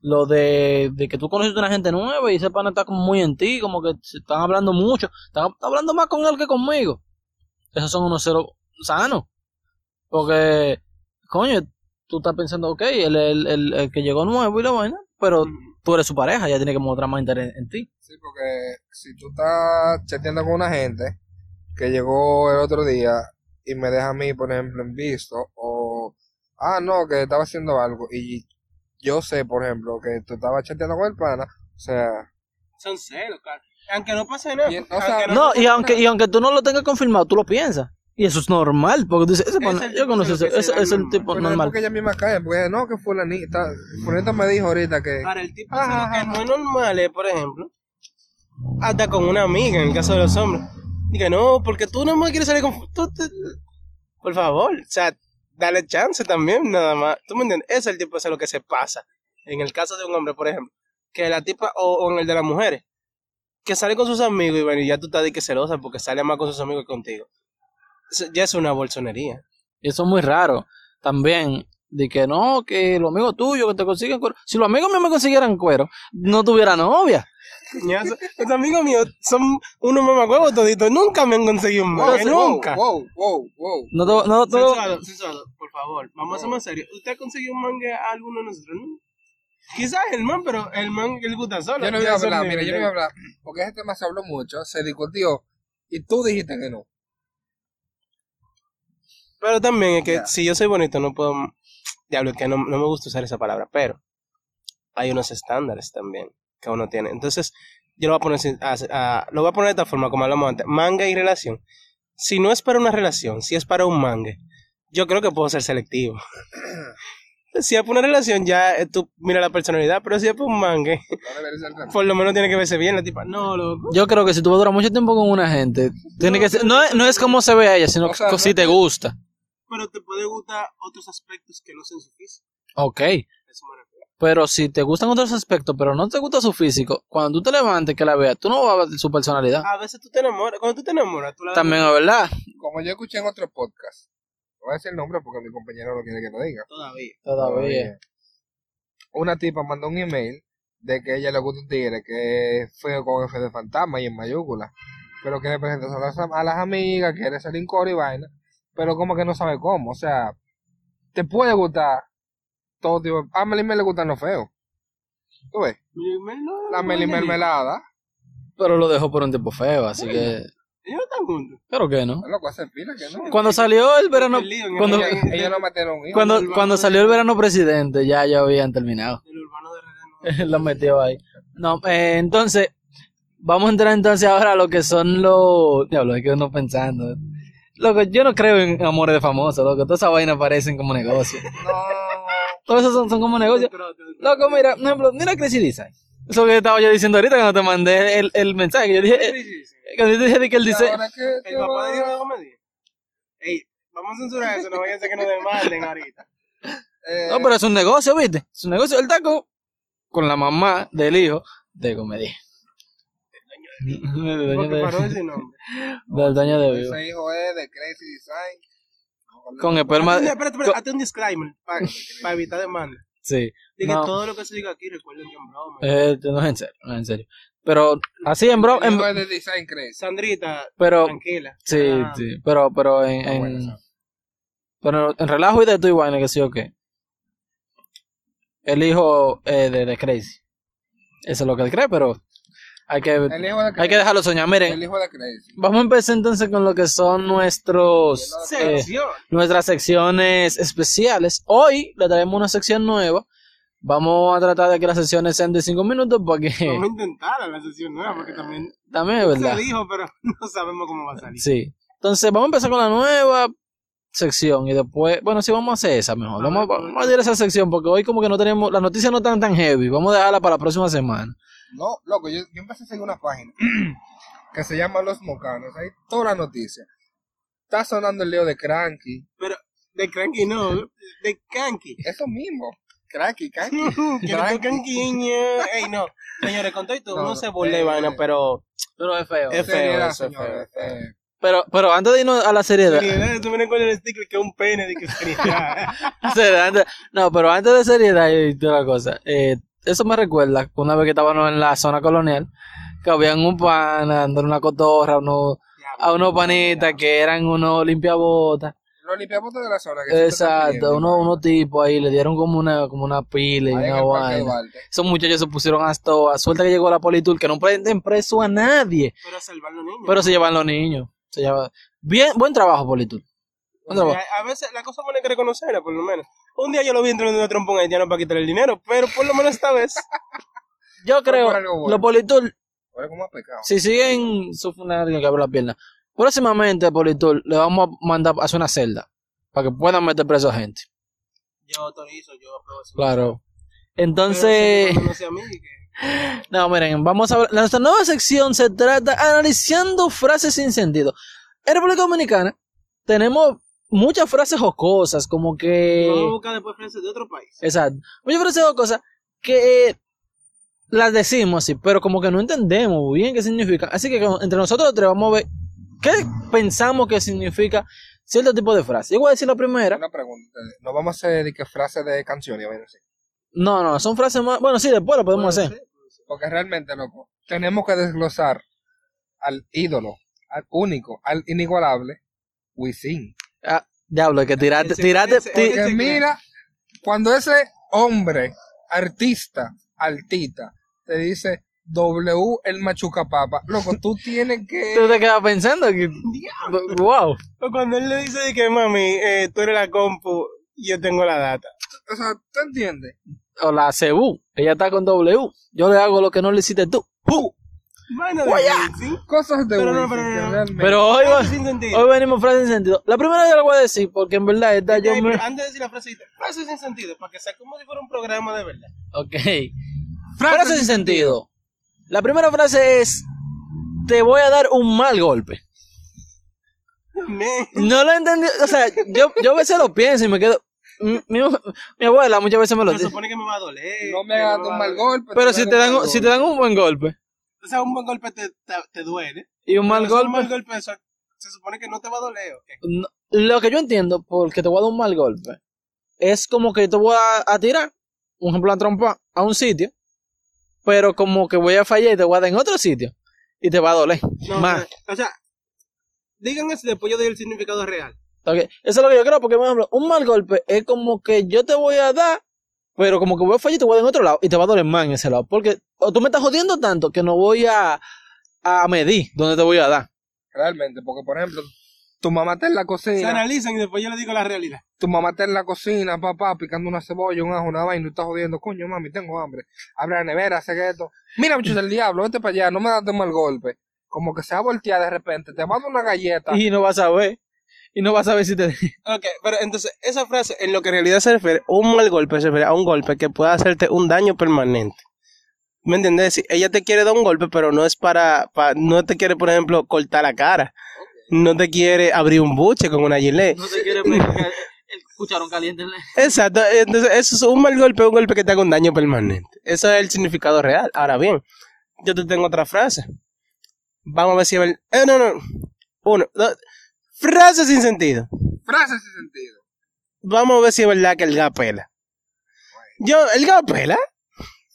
Lo de, de que tú conoces a una gente nueva y ese pana está como muy en ti, como que se están hablando mucho, están hablando más con él que conmigo. Esos son unos celos sanos. Porque, coño, tú estás pensando, ok, el, el, el que llegó nuevo y la vaina, pero tú eres su pareja, ya tiene que mostrar más interés en ti. Sí, porque si tú estás chateando con una gente que llegó el otro día y me deja a mí, por ejemplo, en visto, o, ah, no, que estaba haciendo algo, y yo sé, por ejemplo, que tú estabas chateando con el pana, o sea, Son celos, claro. Aunque no pase nada. Y, o sea, aunque No, y aunque, y aunque tú no lo tengas confirmado, tú lo piensas. Y eso es normal, porque tú dices, ese pana, yo conozco ese, lo ese es el normal. tipo pero es normal. porque ella misma cae, porque no, que fulanita, fulanita me dijo ahorita que, Ahora, el tipo de celo que no es normal es, por ejemplo, hasta con una amiga, en el caso de los hombres. Diga, no, porque tú no me quieres salir con... tú te- Por favor, o sea, dale chance también, nada más. ¿Tú me entiendes? Ese es el tipo de celo que se pasa. En el caso de un hombre, por ejemplo, que la tipa, o, o en el de las mujeres, que sale con sus amigos y, bueno, y ya tú estás de que celosa porque sale más con sus amigos que contigo. Ya es una bolsonería. Y eso es muy raro. También, de que no, que los amigos tuyos que te consiguen cuero. Si los amigos míos me consiguieran cuero, no tuviera novia. Los amigos míos son unos mamacuevos toditos. Nunca me han conseguido un mangue, Wow, nunca. Wow, wow, wow. No, no, Sensuado, sensuado, por favor, vamos a ser más serios. ¿Usted ha conseguido un mangue a alguno de nosotros? No? Quizás el man, pero el man que le gusta solo. Yo no voy a hablar, mira, yo no voy a hablar. Porque ese tema se habló mucho, se discutió. Y tú dijiste que no. Pero también es que si yo soy bonito, no puedo. Diablo, es que no, no me gusta usar esa palabra, pero hay unos estándares también que uno tiene. Entonces, yo lo voy a poner, así- a- a- lo voy a poner de esta forma, como hablamos antes: manga y relación. Si no es para una relación, si es para un mangue, yo creo que puedo ser selectivo. si es para una relación, ya eh, tú mira la personalidad, pero si es para un mangue, No por lo menos tiene que verse bien la tipa. No, loco. yo creo que si tú vas a durar mucho tiempo con una gente, tiene que ser, no, es- no es como se ve a ella, sino O sea, que si no- te gusta. Pero te puede gustar otros aspectos que no sean su físico. Ok. Eso me refiero. Pero si te gustan otros aspectos, pero no te gusta su físico, cuando tú te levantes que la veas, tú no vas a ver su personalidad. A veces tú te enamoras. Cuando tú te enamoras, tú la También es verdad. Como yo escuché en otro podcast. No voy a decir el nombre porque mi compañero no quiere que lo diga. Todavía. Todavía. Una tipa mandó un email de que ella le gusta un tigre que es feo con F de fantasma y en mayúscula. Pero que le presenta a las, a las amigas, quiere salir en coro y vaina. Pero como que no sabe cómo. O sea, te puede gustar todo tipo. A Meli me le gustan los feos. ¿Tú ves? La Meli mermelada. Pero lo dejó por un tiempo feo, así que. Ellos no están juntos. Pero que no. Loco, hace pila que no. Cuando salió el verano. El- Cuando, no metieron hijos. cuando, el cuando salió el verano presidente, ya ya habían terminado. El urbano de RD no. lo metió ahí. No, eh, entonces, vamos a entrar entonces ahora a lo que son los. Diablo, es que uno pensando. Loco, yo no creo en amores de famosos, loco. Todas esas vainas parecen como negocios. No. Todos esos son, son como negocios. Loco, mira, por ejemplo, mira Crazy Design. Eso que estaba yo diciendo ahorita cuando te mandé el, el mensaje. que Yo dije, eh, cuando yo te dije que él ¿Y dice. ahora qué- qué El papá de Dios de comedia. Ey, vamos a censurar eso, no vaya a ser que nos demanden ahorita. Eh, No, pero es un negocio, ¿viste? Es un negocio del taco con la mamá del hijo de comedia. Del dueño Porque paró de, ese nombre. del dueño de Vivo. Ese hijo es de Crazy Design. Con esperma. Espérate, espérate, hazte un disclaimer para evitar demanda. Sí. Diga No. todo lo que se diga aquí, recuerden que en broma. Eh, no es en serio, no es en serio. Pero así en bro, El en- de Design Crazy. Sandrita, pero tranquila. sí, Ah, sí, pero pero en, bueno en pero en relajo y de tu vaina que sí o qué. El hijo eh, de, de Crazy. Eso es lo que él cree, pero hay que hay que dejarlo soñar. Miren, El hijo de Crazy. vamos a empezar entonces con lo que son nuestros eh, nuestras secciones especiales. Hoy le traemos una sección nueva. Vamos a tratar de que las sesiones sean de 5 minutos porque Vamos a intentar la sesión nueva porque también también es verdad. se dijo, pero no sabemos cómo va a salir. Sí. Entonces, vamos a empezar con la nueva sección y después, bueno, sí, vamos a hacer esa mejor. Vamos, vamos a ir a esa sección porque hoy como que no tenemos, las noticias no están tan heavy. Vamos a dejarla para la próxima semana. No, loco, yo, yo empecé a seguir una página que se llama Los Mocanos. Ahí toda la noticia. Está sonando el lío de Cranky. Pero de Cranky no, de Cranky. Eso mismo. Cranky, Cranky. Canquiña. Ey, no. Señores, con todo esto, No, uno no, se burla y eh, vaina, pero... Pero es feo. Es feo, es señores. feo. Eh, Pero, pero antes de irnos a la seriedad. Seriedad, tú miren con el sticker que es un pene de que seriedad. no, pero antes de seriedad y toda la cosa. eh, eso me recuerda que una vez que estábamos en la zona colonial, que habían un pana dándole una cotorra a unos, a unos panitas que eran unos limpiabotas. Los limpiabotas de la zona. Que Exacto, unos, unos tipos ahí le dieron como una, como una pila y una vaina. Esos muchachos se pusieron hasta a suerte que llegó la politur, que no prenden preso a nadie, Pero salvar a los niños. pero se llevan los niños. Se llevan... Bien, buen trabajo, politur. A veces la cosa buena hay que reconocerla, por lo menos. Un día yo lo vi entrando en una trompón haitiano para quitarle el dinero, pero por lo menos esta vez. Yo creo, bueno. los politur, si siguen su funerario que abre la pierna, próximamente, politur, le vamos a mandar a hacer una celda, para que puedan meter preso a gente. Yo autorizo, yo apruebo eso. Claro. Entonces... si no que- No, miren, vamos a ver. Nuestra nueva sección se trata analizando frases sin sentido. En República Dominicana tenemos muchas frases jocosas, como que. A buscar después frases de otro país. Exacto. Muchas frases jocosas que eh, las decimos así, pero como que no entendemos bien qué significan. Así que entre nosotros tres vamos a ver qué pensamos que significa cierto tipo de frase. Yo voy a decir la primera. Una pregunta. No vamos a hacer de que frase de así. No, no, son frases más. Bueno, sí, después lo podemos hacer. ser. Porque realmente, loco, tenemos que desglosar al ídolo, al único, al inigualable, Wisin. Ah, diablo, que tiraste, Ese- tiraste, ese- ti- ese- Que mira, cuando ese hombre, artista, altita, te dice W el machuca papa, loco, tú tienes que... tú te quedas pensando que, wow. O cuando él le dice de que mami, eh, tú eres la compu y yo tengo la data. O sea, ¿tú entiendes? O la CU, ella está con W. Yo le hago lo que no le hiciste tú. ¡Pu! Wisin. Cosas de Pero no, pero no, no. Pero hoy, va- Frase sin sentido. hoy venimos frases sin sentido. La primera yo la voy a decir porque en verdad esta yo me... Antes de decir la frase, frase sin sentido, para que sea como si fuera un programa de verdad. Ok. Frase sin sentido. La primera frase es, te voy a dar un mal golpe. No lo entendí, o sea, yo, yo a veces lo pienso y me quedo... Mi, mi- mi abuela muchas veces me lo Se dice. supone que me va a doler. No me hagas un mal golpe. Pero te si te, dan, si te dan un buen golpe O sea, un buen golpe te, te, te duele. y un mal si Un mal golpe... golpe, eso, se supone que no te va a doler. ¿o qué? no- lo que yo entiendo, porque te voy a dar un mal golpe, es como que te voy a, a tirar, un ejemplo, a trompa a un sitio, pero como que voy a fallar y te voy a dar en otro sitio y te va a doler. No, más. O sea, digan eso y después yo doy el significado real. Ok, Eso es lo que yo creo, porque, por ejemplo, un mal golpe es como que yo te voy a dar, pero como que voy a fallar y te voy a dar en otro lado y te va a doler más en ese lado. Porque o tú me estás jodiendo tanto que no voy a, a medir dónde te voy a dar. Realmente, porque por ejemplo, tu mamá está en la Se cocina, analizan y después yo le digo la realidad. tu mamá está en la cocina, papá, picando una cebolla, un ajo, una vaina, y tú estás jodiendo, coño, mami, tengo hambre. Abre la nevera, hace esto. Mira, muchachos del diablo, vete para allá, no me das de mal golpe. Como que se va a voltear de repente, te mando una galleta. Y no vas a ver. Y no vas a ver si te... Ok, pero entonces esa frase en lo que en realidad se refiere, un mal golpe se refiere a un golpe que pueda hacerte un daño permanente. ¿Me entiendes? Si ella te quiere dar un golpe, pero no es para, pa- no te quiere, por ejemplo, cortar la cara. No te quiere abrir un buche con una gilet. No te quiere pegar el cucharón caliente. Exacto, entonces eso es un mal golpe, un golpe que te haga un daño permanente. Eso es el significado real. Ahora bien, yo te tengo otra frase. Vamos a ver si. Eh, no, no. Uno, dos. Frase sin sentido. Frase sin sentido. Vamos a ver si es verdad que el gas pela. Yo, ¿el gas pela?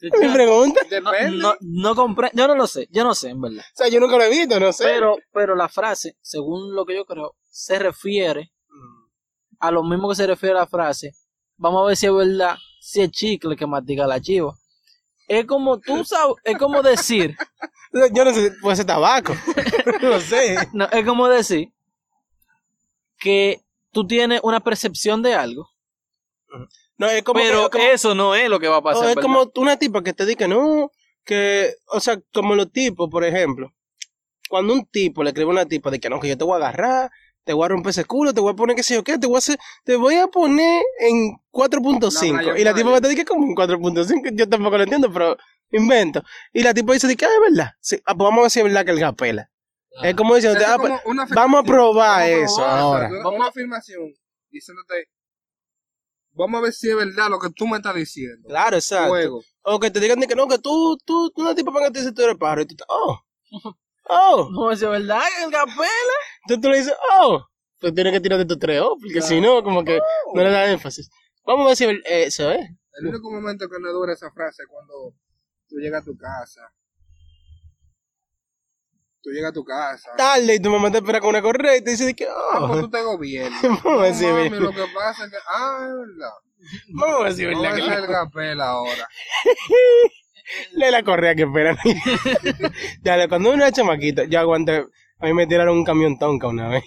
Me pregunta. No, no, no compré, yo no lo sé, yo no sé en verdad. O sea, yo nunca lo he visto, no sé. Pero, pero la frase, según lo que yo creo, se refiere a lo mismo que se refiere a la frase. Vamos a ver si es verdad, si es chicle que matica la chiva. Es como tú sabes, es como decir, Yo no sé, puede ser tabaco. no sé. no, es como decir que tú tienes una percepción de algo, No, es como, pero es como, eso no es lo que va a pasar. o es ¿verdad? como una tipa que te dice que no, que, o sea, como los tipos, por ejemplo. Cuando un tipo le escribe a una tipa de que no, que yo te voy a agarrar, te voy a romper ese culo, te voy a poner que sé yo qué, te voy a hacer, te voy a poner en 4.5. La Y la tipa me dice que como en 4.5, yo tampoco lo entiendo, pero invento. Y la tipa dice de que, ah, es verdad. Sí, ah, pues vamos a ver si es verdad que el gas pela. Es como diciendo, ah, como pues, una vamos a probar Vamos a eso ahora. Una, una afirmación diciéndote, vamos a ver si es verdad lo que tú me estás diciendo. Claro, exacto. O que te digan de que no, que tú, tú, tú una tipa para que te dice tú eres pájaro. Y tú, estás, oh, oh. No, es verdad que el capela. Entonces tú le dices, oh. Tú tienes que tirar de tu tres, oh, porque si no, como que no le da énfasis. Vamos a ver si eso es. El único momento que no dura esa frase es cuando tú llegas a tu casa. Tú llegas a tu casa. Tarde y tu mamá te espera con una correa y te dice que, Ah, pues oh. tú te gobiernas. Vamos a es mami, lo que pasa es que, ah, es verdad. Vamos a No verdad que el gapel ahora. Lee la correa que esperan. ya, cuando uno es chamaquito, yo aguanté. A mí me tiraron un camión tonca una vez.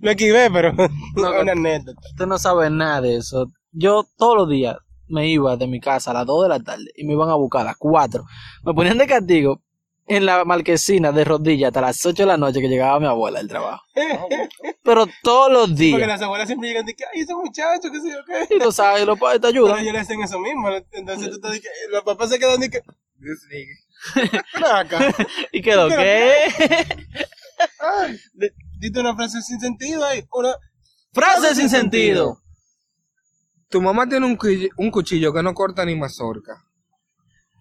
Lo esquivé, pero No, una anécdota. Usted no sabe nada de eso. Yo todos los días me iba de mi casa a las 2 de la tarde y me iban a buscar a las 4. Me ponían de castigo en la marquesina de rodillas hasta las 8 de la noche que llegaba mi abuela del trabajo. Pero todos los Porque días. las abuelas siempre llegan de que, ay, ese muchacho, qué sé yo qué. Y tú sabes, los padres te Pero ayudan. ellos le hacen eso mismo. Entonces tú te dices, los papás se quedan de que, acá. ¿Y quedó qué? Ay, Dite una frase sin sentido ahí. Una... Frase sin sentido. tu mamá tiene un, cuchillo- un cuchillo que no corta ni mazorca.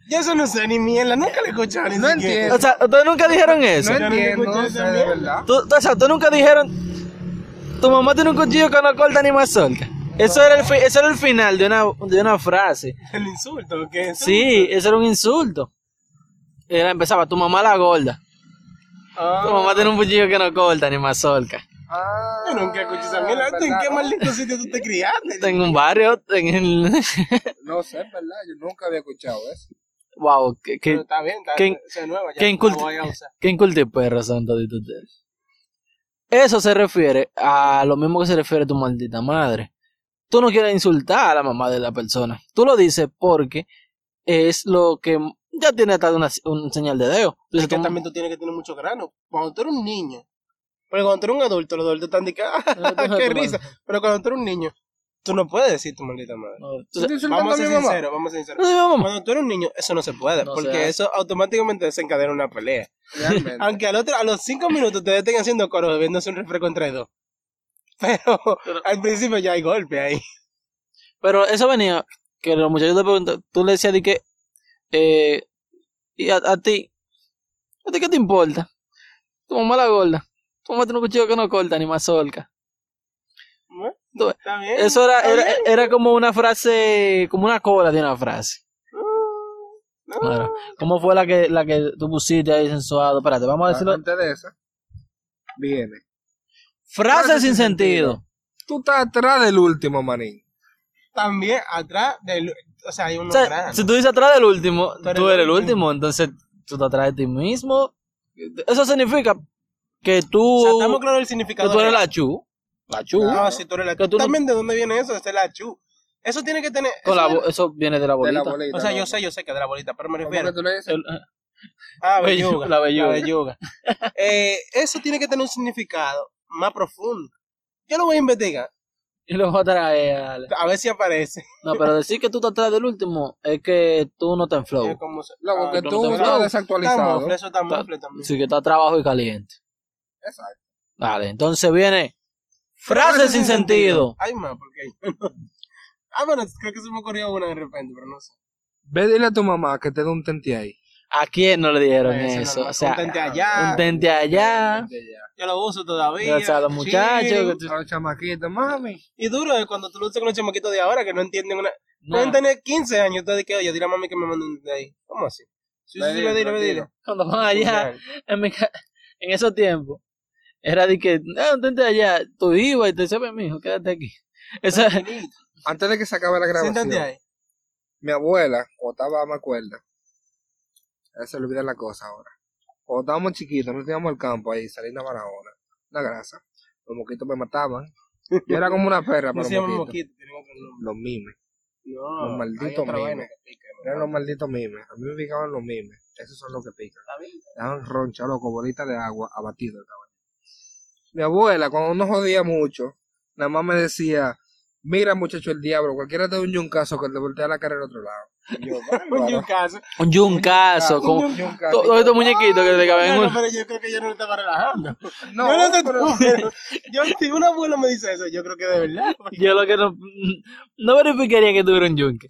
Yo eso no sé ni mierda, nunca le he escuchado ni No siquiera. entiendo. O sea, ustedes nunca dijeron eso. No entiendo, esa sé, de verdad. Tú, o sea, tú nunca dijeron. Tu mamá tiene un cuchillo que no corta ni mazorca. Eso era el, fi- eso era el final de una, de una frase. El insulto, ¿qué es? Sí, eso era un insulto. era, empezaba tu mamá la gorda. Tu mamá tiene un cuchillo que no corta ni mazorca. Ah, Yo nunca escuché esa mierda. ¿En qué maldito sitio tú te criaste? En un barrio, en el... No sé, es verdad, yo nunca había escuchado eso. Wow, que, Pero que, está bien, está que- bien. Esa nueva, ya que usar. que perros son toditos ustedes. Eso se refiere a lo mismo que se refiere a tu maldita madre. Tú no quieres insultar a la mamá de la persona. Tú lo dices porque es lo que ya tiene hasta una, un señal de dedo. Tú Es dices, que tú- también tú tienes que tener mucho grano. Cuando tú eres un niño, pero cuando tú eres un adulto, los adultos están de que, ¡ah, qué risa! Pero cuando tú eres un niño, tú no puedes decir tu maldita madre. No, tú- ¿Tú estás insultando Vamos a ser sinceros, vamos a ser sinceros. no. Cuando tú eres un niño, eso no se puede, No porque eso automáticamente desencadena una pelea. Realmente. Aunque al otro, a los cinco minutos te estén haciendo coro bebiéndose un refresco entre dos. Pero, Pero- al principio ya hay golpe ahí. Pero eso venía, que los muchachos te preguntan, tú le decías de que, eh, y a, a ti, ¿a ti qué te importa? Tu mamá la gorda, tu mamá tiene un cuchillo que no corta ni mazorca. Está bien. Eso era, está era, bien. era como una frase, como una cola de una frase. No, Claro. ¿Cómo fue la que, la que tú pusiste ahí sensuado? Espérate, vamos a decirlo. Antes de esa, viene. Frase sin sentido. Tú estás atrás del último, manín. También atrás del. O sea, hay O sea, granos. si tú dices atrás del último, Tú eres tú el eres el último. último, entonces tú te atrás de ti mismo. Eso significa que tú, O sea, estamos claros del significado. que tú eres real. la chu. La chu. No, si tú eres la tú no- También de dónde viene eso, es la chu. Eso tiene que tener. Con eso la viene- bo- eso viene de la De bolita. la bolita. O sea, yo ¿no? sé, yo sé que de la bolita, pero me ¿Cómo refiero. que tú le dices? El- Ah, Bellu- belluga. la belluga. belluga. Eh, eso tiene que tener un significado más profundo. Yo lo voy a investigar, y lo voy a traer, Ale. a ver si aparece. No, pero decir que tú estás atrás del último es que tú no estás en flow. Eh, como se- Loco, Ah, que tú tú no te estás. Está desactualizado. mofle, eso está Está- mofle también. Sí, que está trabajo y caliente. Exacto. Vale, entonces viene frase sin sentido. Hay más, porque. ah, bueno, creo que se me ocurrió una de repente, pero no sé. Ve dile a tu mamá que te dé un tente ahí. ¿A quién no le dieron Eso, eso? normal. O sea, un tente allá. un tente allá. Yo lo uso todavía. O sea, los muchachos. A los chamaquitos, mami. Y duro es cuando tú lo usas con los chamaquitos de ahora que no entienden una. No, Pueden tener 15 años, entonces que, oye, dile a mami que me mande un de ahí. ¿Cómo así? Sí, sí, sí, Dile, le dile, le dile. dile. cuando van allá, en, mi ca- en esos tiempos, era de que, no, un tente allá, tú ibas y te decía, "Ven, mijo, quédate aquí. Esa. Antes de que se acabe la grabación, ahí. mi abuela, cuando estaba, me acuerdo, a se le olvida la cosa ahora. Cuando estábamos chiquitos, nos íbamos al campo ahí, saliendo a Barahona, la grasa. Los moquitos me mataban. Yo era como una perra No para se los mimes. No, Los malditos mimes. ¿no? Eran los malditos mimes. A mí me picaban los mimes. Esos son los que pican. Daban roncha, loco, bolitas de agua, abatido estaban. Mi abuela, cuando nos jodía mucho, nada más me decía, mira muchacho el diablo, cualquiera te da un yuncazo que te voltea la cara al otro lado. Y yo, Un yuncazo, Un como yuncazo. todos estos muñequitos que te caben en No, no, un- pero yo creo que yo no lo estaba relajando. No, yo no te pero- pero yo, si un abuelo me dice eso, yo creo que de verdad. Yo lo que no, no verificaría que tuviera un yunque.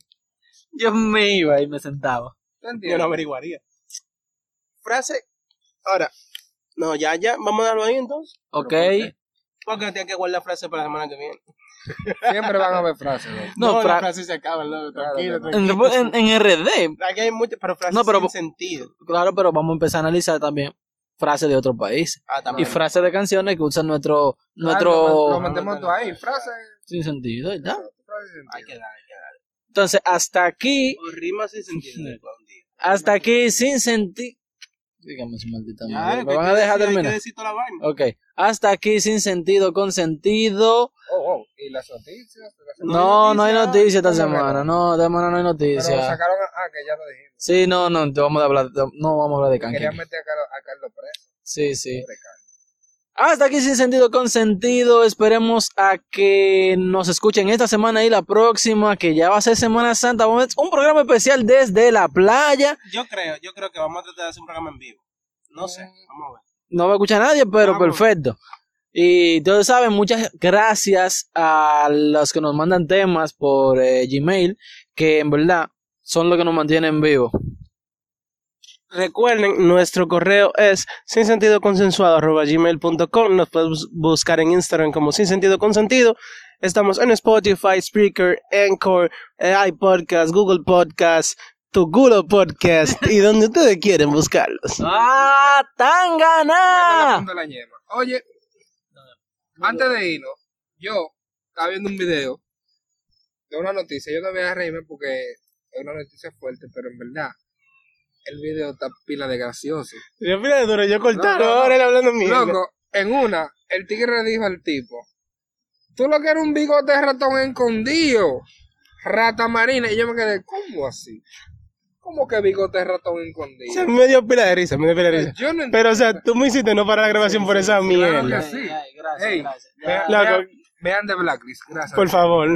Yo me iba y me sentaba. ¿Te Yo no averiguaría. Frase. Ahora. No, ya, ya. Vamos a darlo ahí entonces. ¿Ok? Porque tiene que guardar frase para la semana que viene. Siempre van a haber frases. No, No, fra- las frases se acaban, loco. Tranquilo, tranquilo. en, en RD, Aquí hay muchas, pero frases No, pero- sin sentido. claro, pero vamos a empezar a analizar también frases de otros países. Ah, Y también. frases de canciones que usan nuestro, nuestro lo, lo metemos tú ahí, frases. sin sentido, ¿verdad? frases sin Hay que dar, hay que dar. Entonces, hasta aquí, O rimas sin sentido. hasta aquí sin sentido. Dígame su maldita Ya, madre. que ¿Me van a dejar terminar? Ok. Hasta aquí sin sentido, con sentido. Oh, oh, y las noticias. Las No, no hay noticia, noticia esta ¿cómo que semana. No, esta semana no hay Pero noticia. sacaron a, ah, que ya lo dijimos. Sí, no, no, te vamos a hablar, no vamos a hablar de Querían canque. meter a Carlos, a Carlos preso. Sí, sí. Pobre. Hasta aquí sin sentido, con sentido. Esperemos a que nos escuchen esta semana y la próxima, que ya va a ser Semana Santa. Vamos a hacer un programa especial desde la playa. Yo creo, yo creo que vamos a tratar de hacer un programa en vivo. No sé, Mm. vamos a ver. No va a escuchar nadie, pero Vamos. perfecto. Y todos saben, muchas gracias a los que nos mandan temas por eh, Gmail, que en verdad son los que nos mantienen vivos. Recuerden, nuestro correo es sin sentido consensuado gmail.com. Nos puedes bus- buscar en Instagram como sin sentido consentido. Estamos en Spotify, Spreaker, Anchor, eh, iPodcast, Google Podcast, tu culo podcast y donde ustedes quieren buscarlos. ¡Ah, tan ganá! Oye, antes de irnos, yo estaba viendo un video de una noticia. Yo no voy a reírme porque es una noticia fuerte, pero en verdad, el video está pila de gracioso. Yo mira de duro, yo cortaron, No, no, no. ahora él hablando mierda. Loco, en una, el tigre le dijo al tipo, tú lo que eres un bigote de ratón escondido, rata marina. Y yo me quedé, ¿cómo así? ¿Cómo que bigote de ratón O escondido? sea, me dio pila de risa, me dio pila de risa. Yo no Pero, o sea, tú me hiciste no parar la grabación por esa claro mierda. que sí. Ay, gracias, Ey, gracias. vean, vean de Blacklist, gracias. Por favor.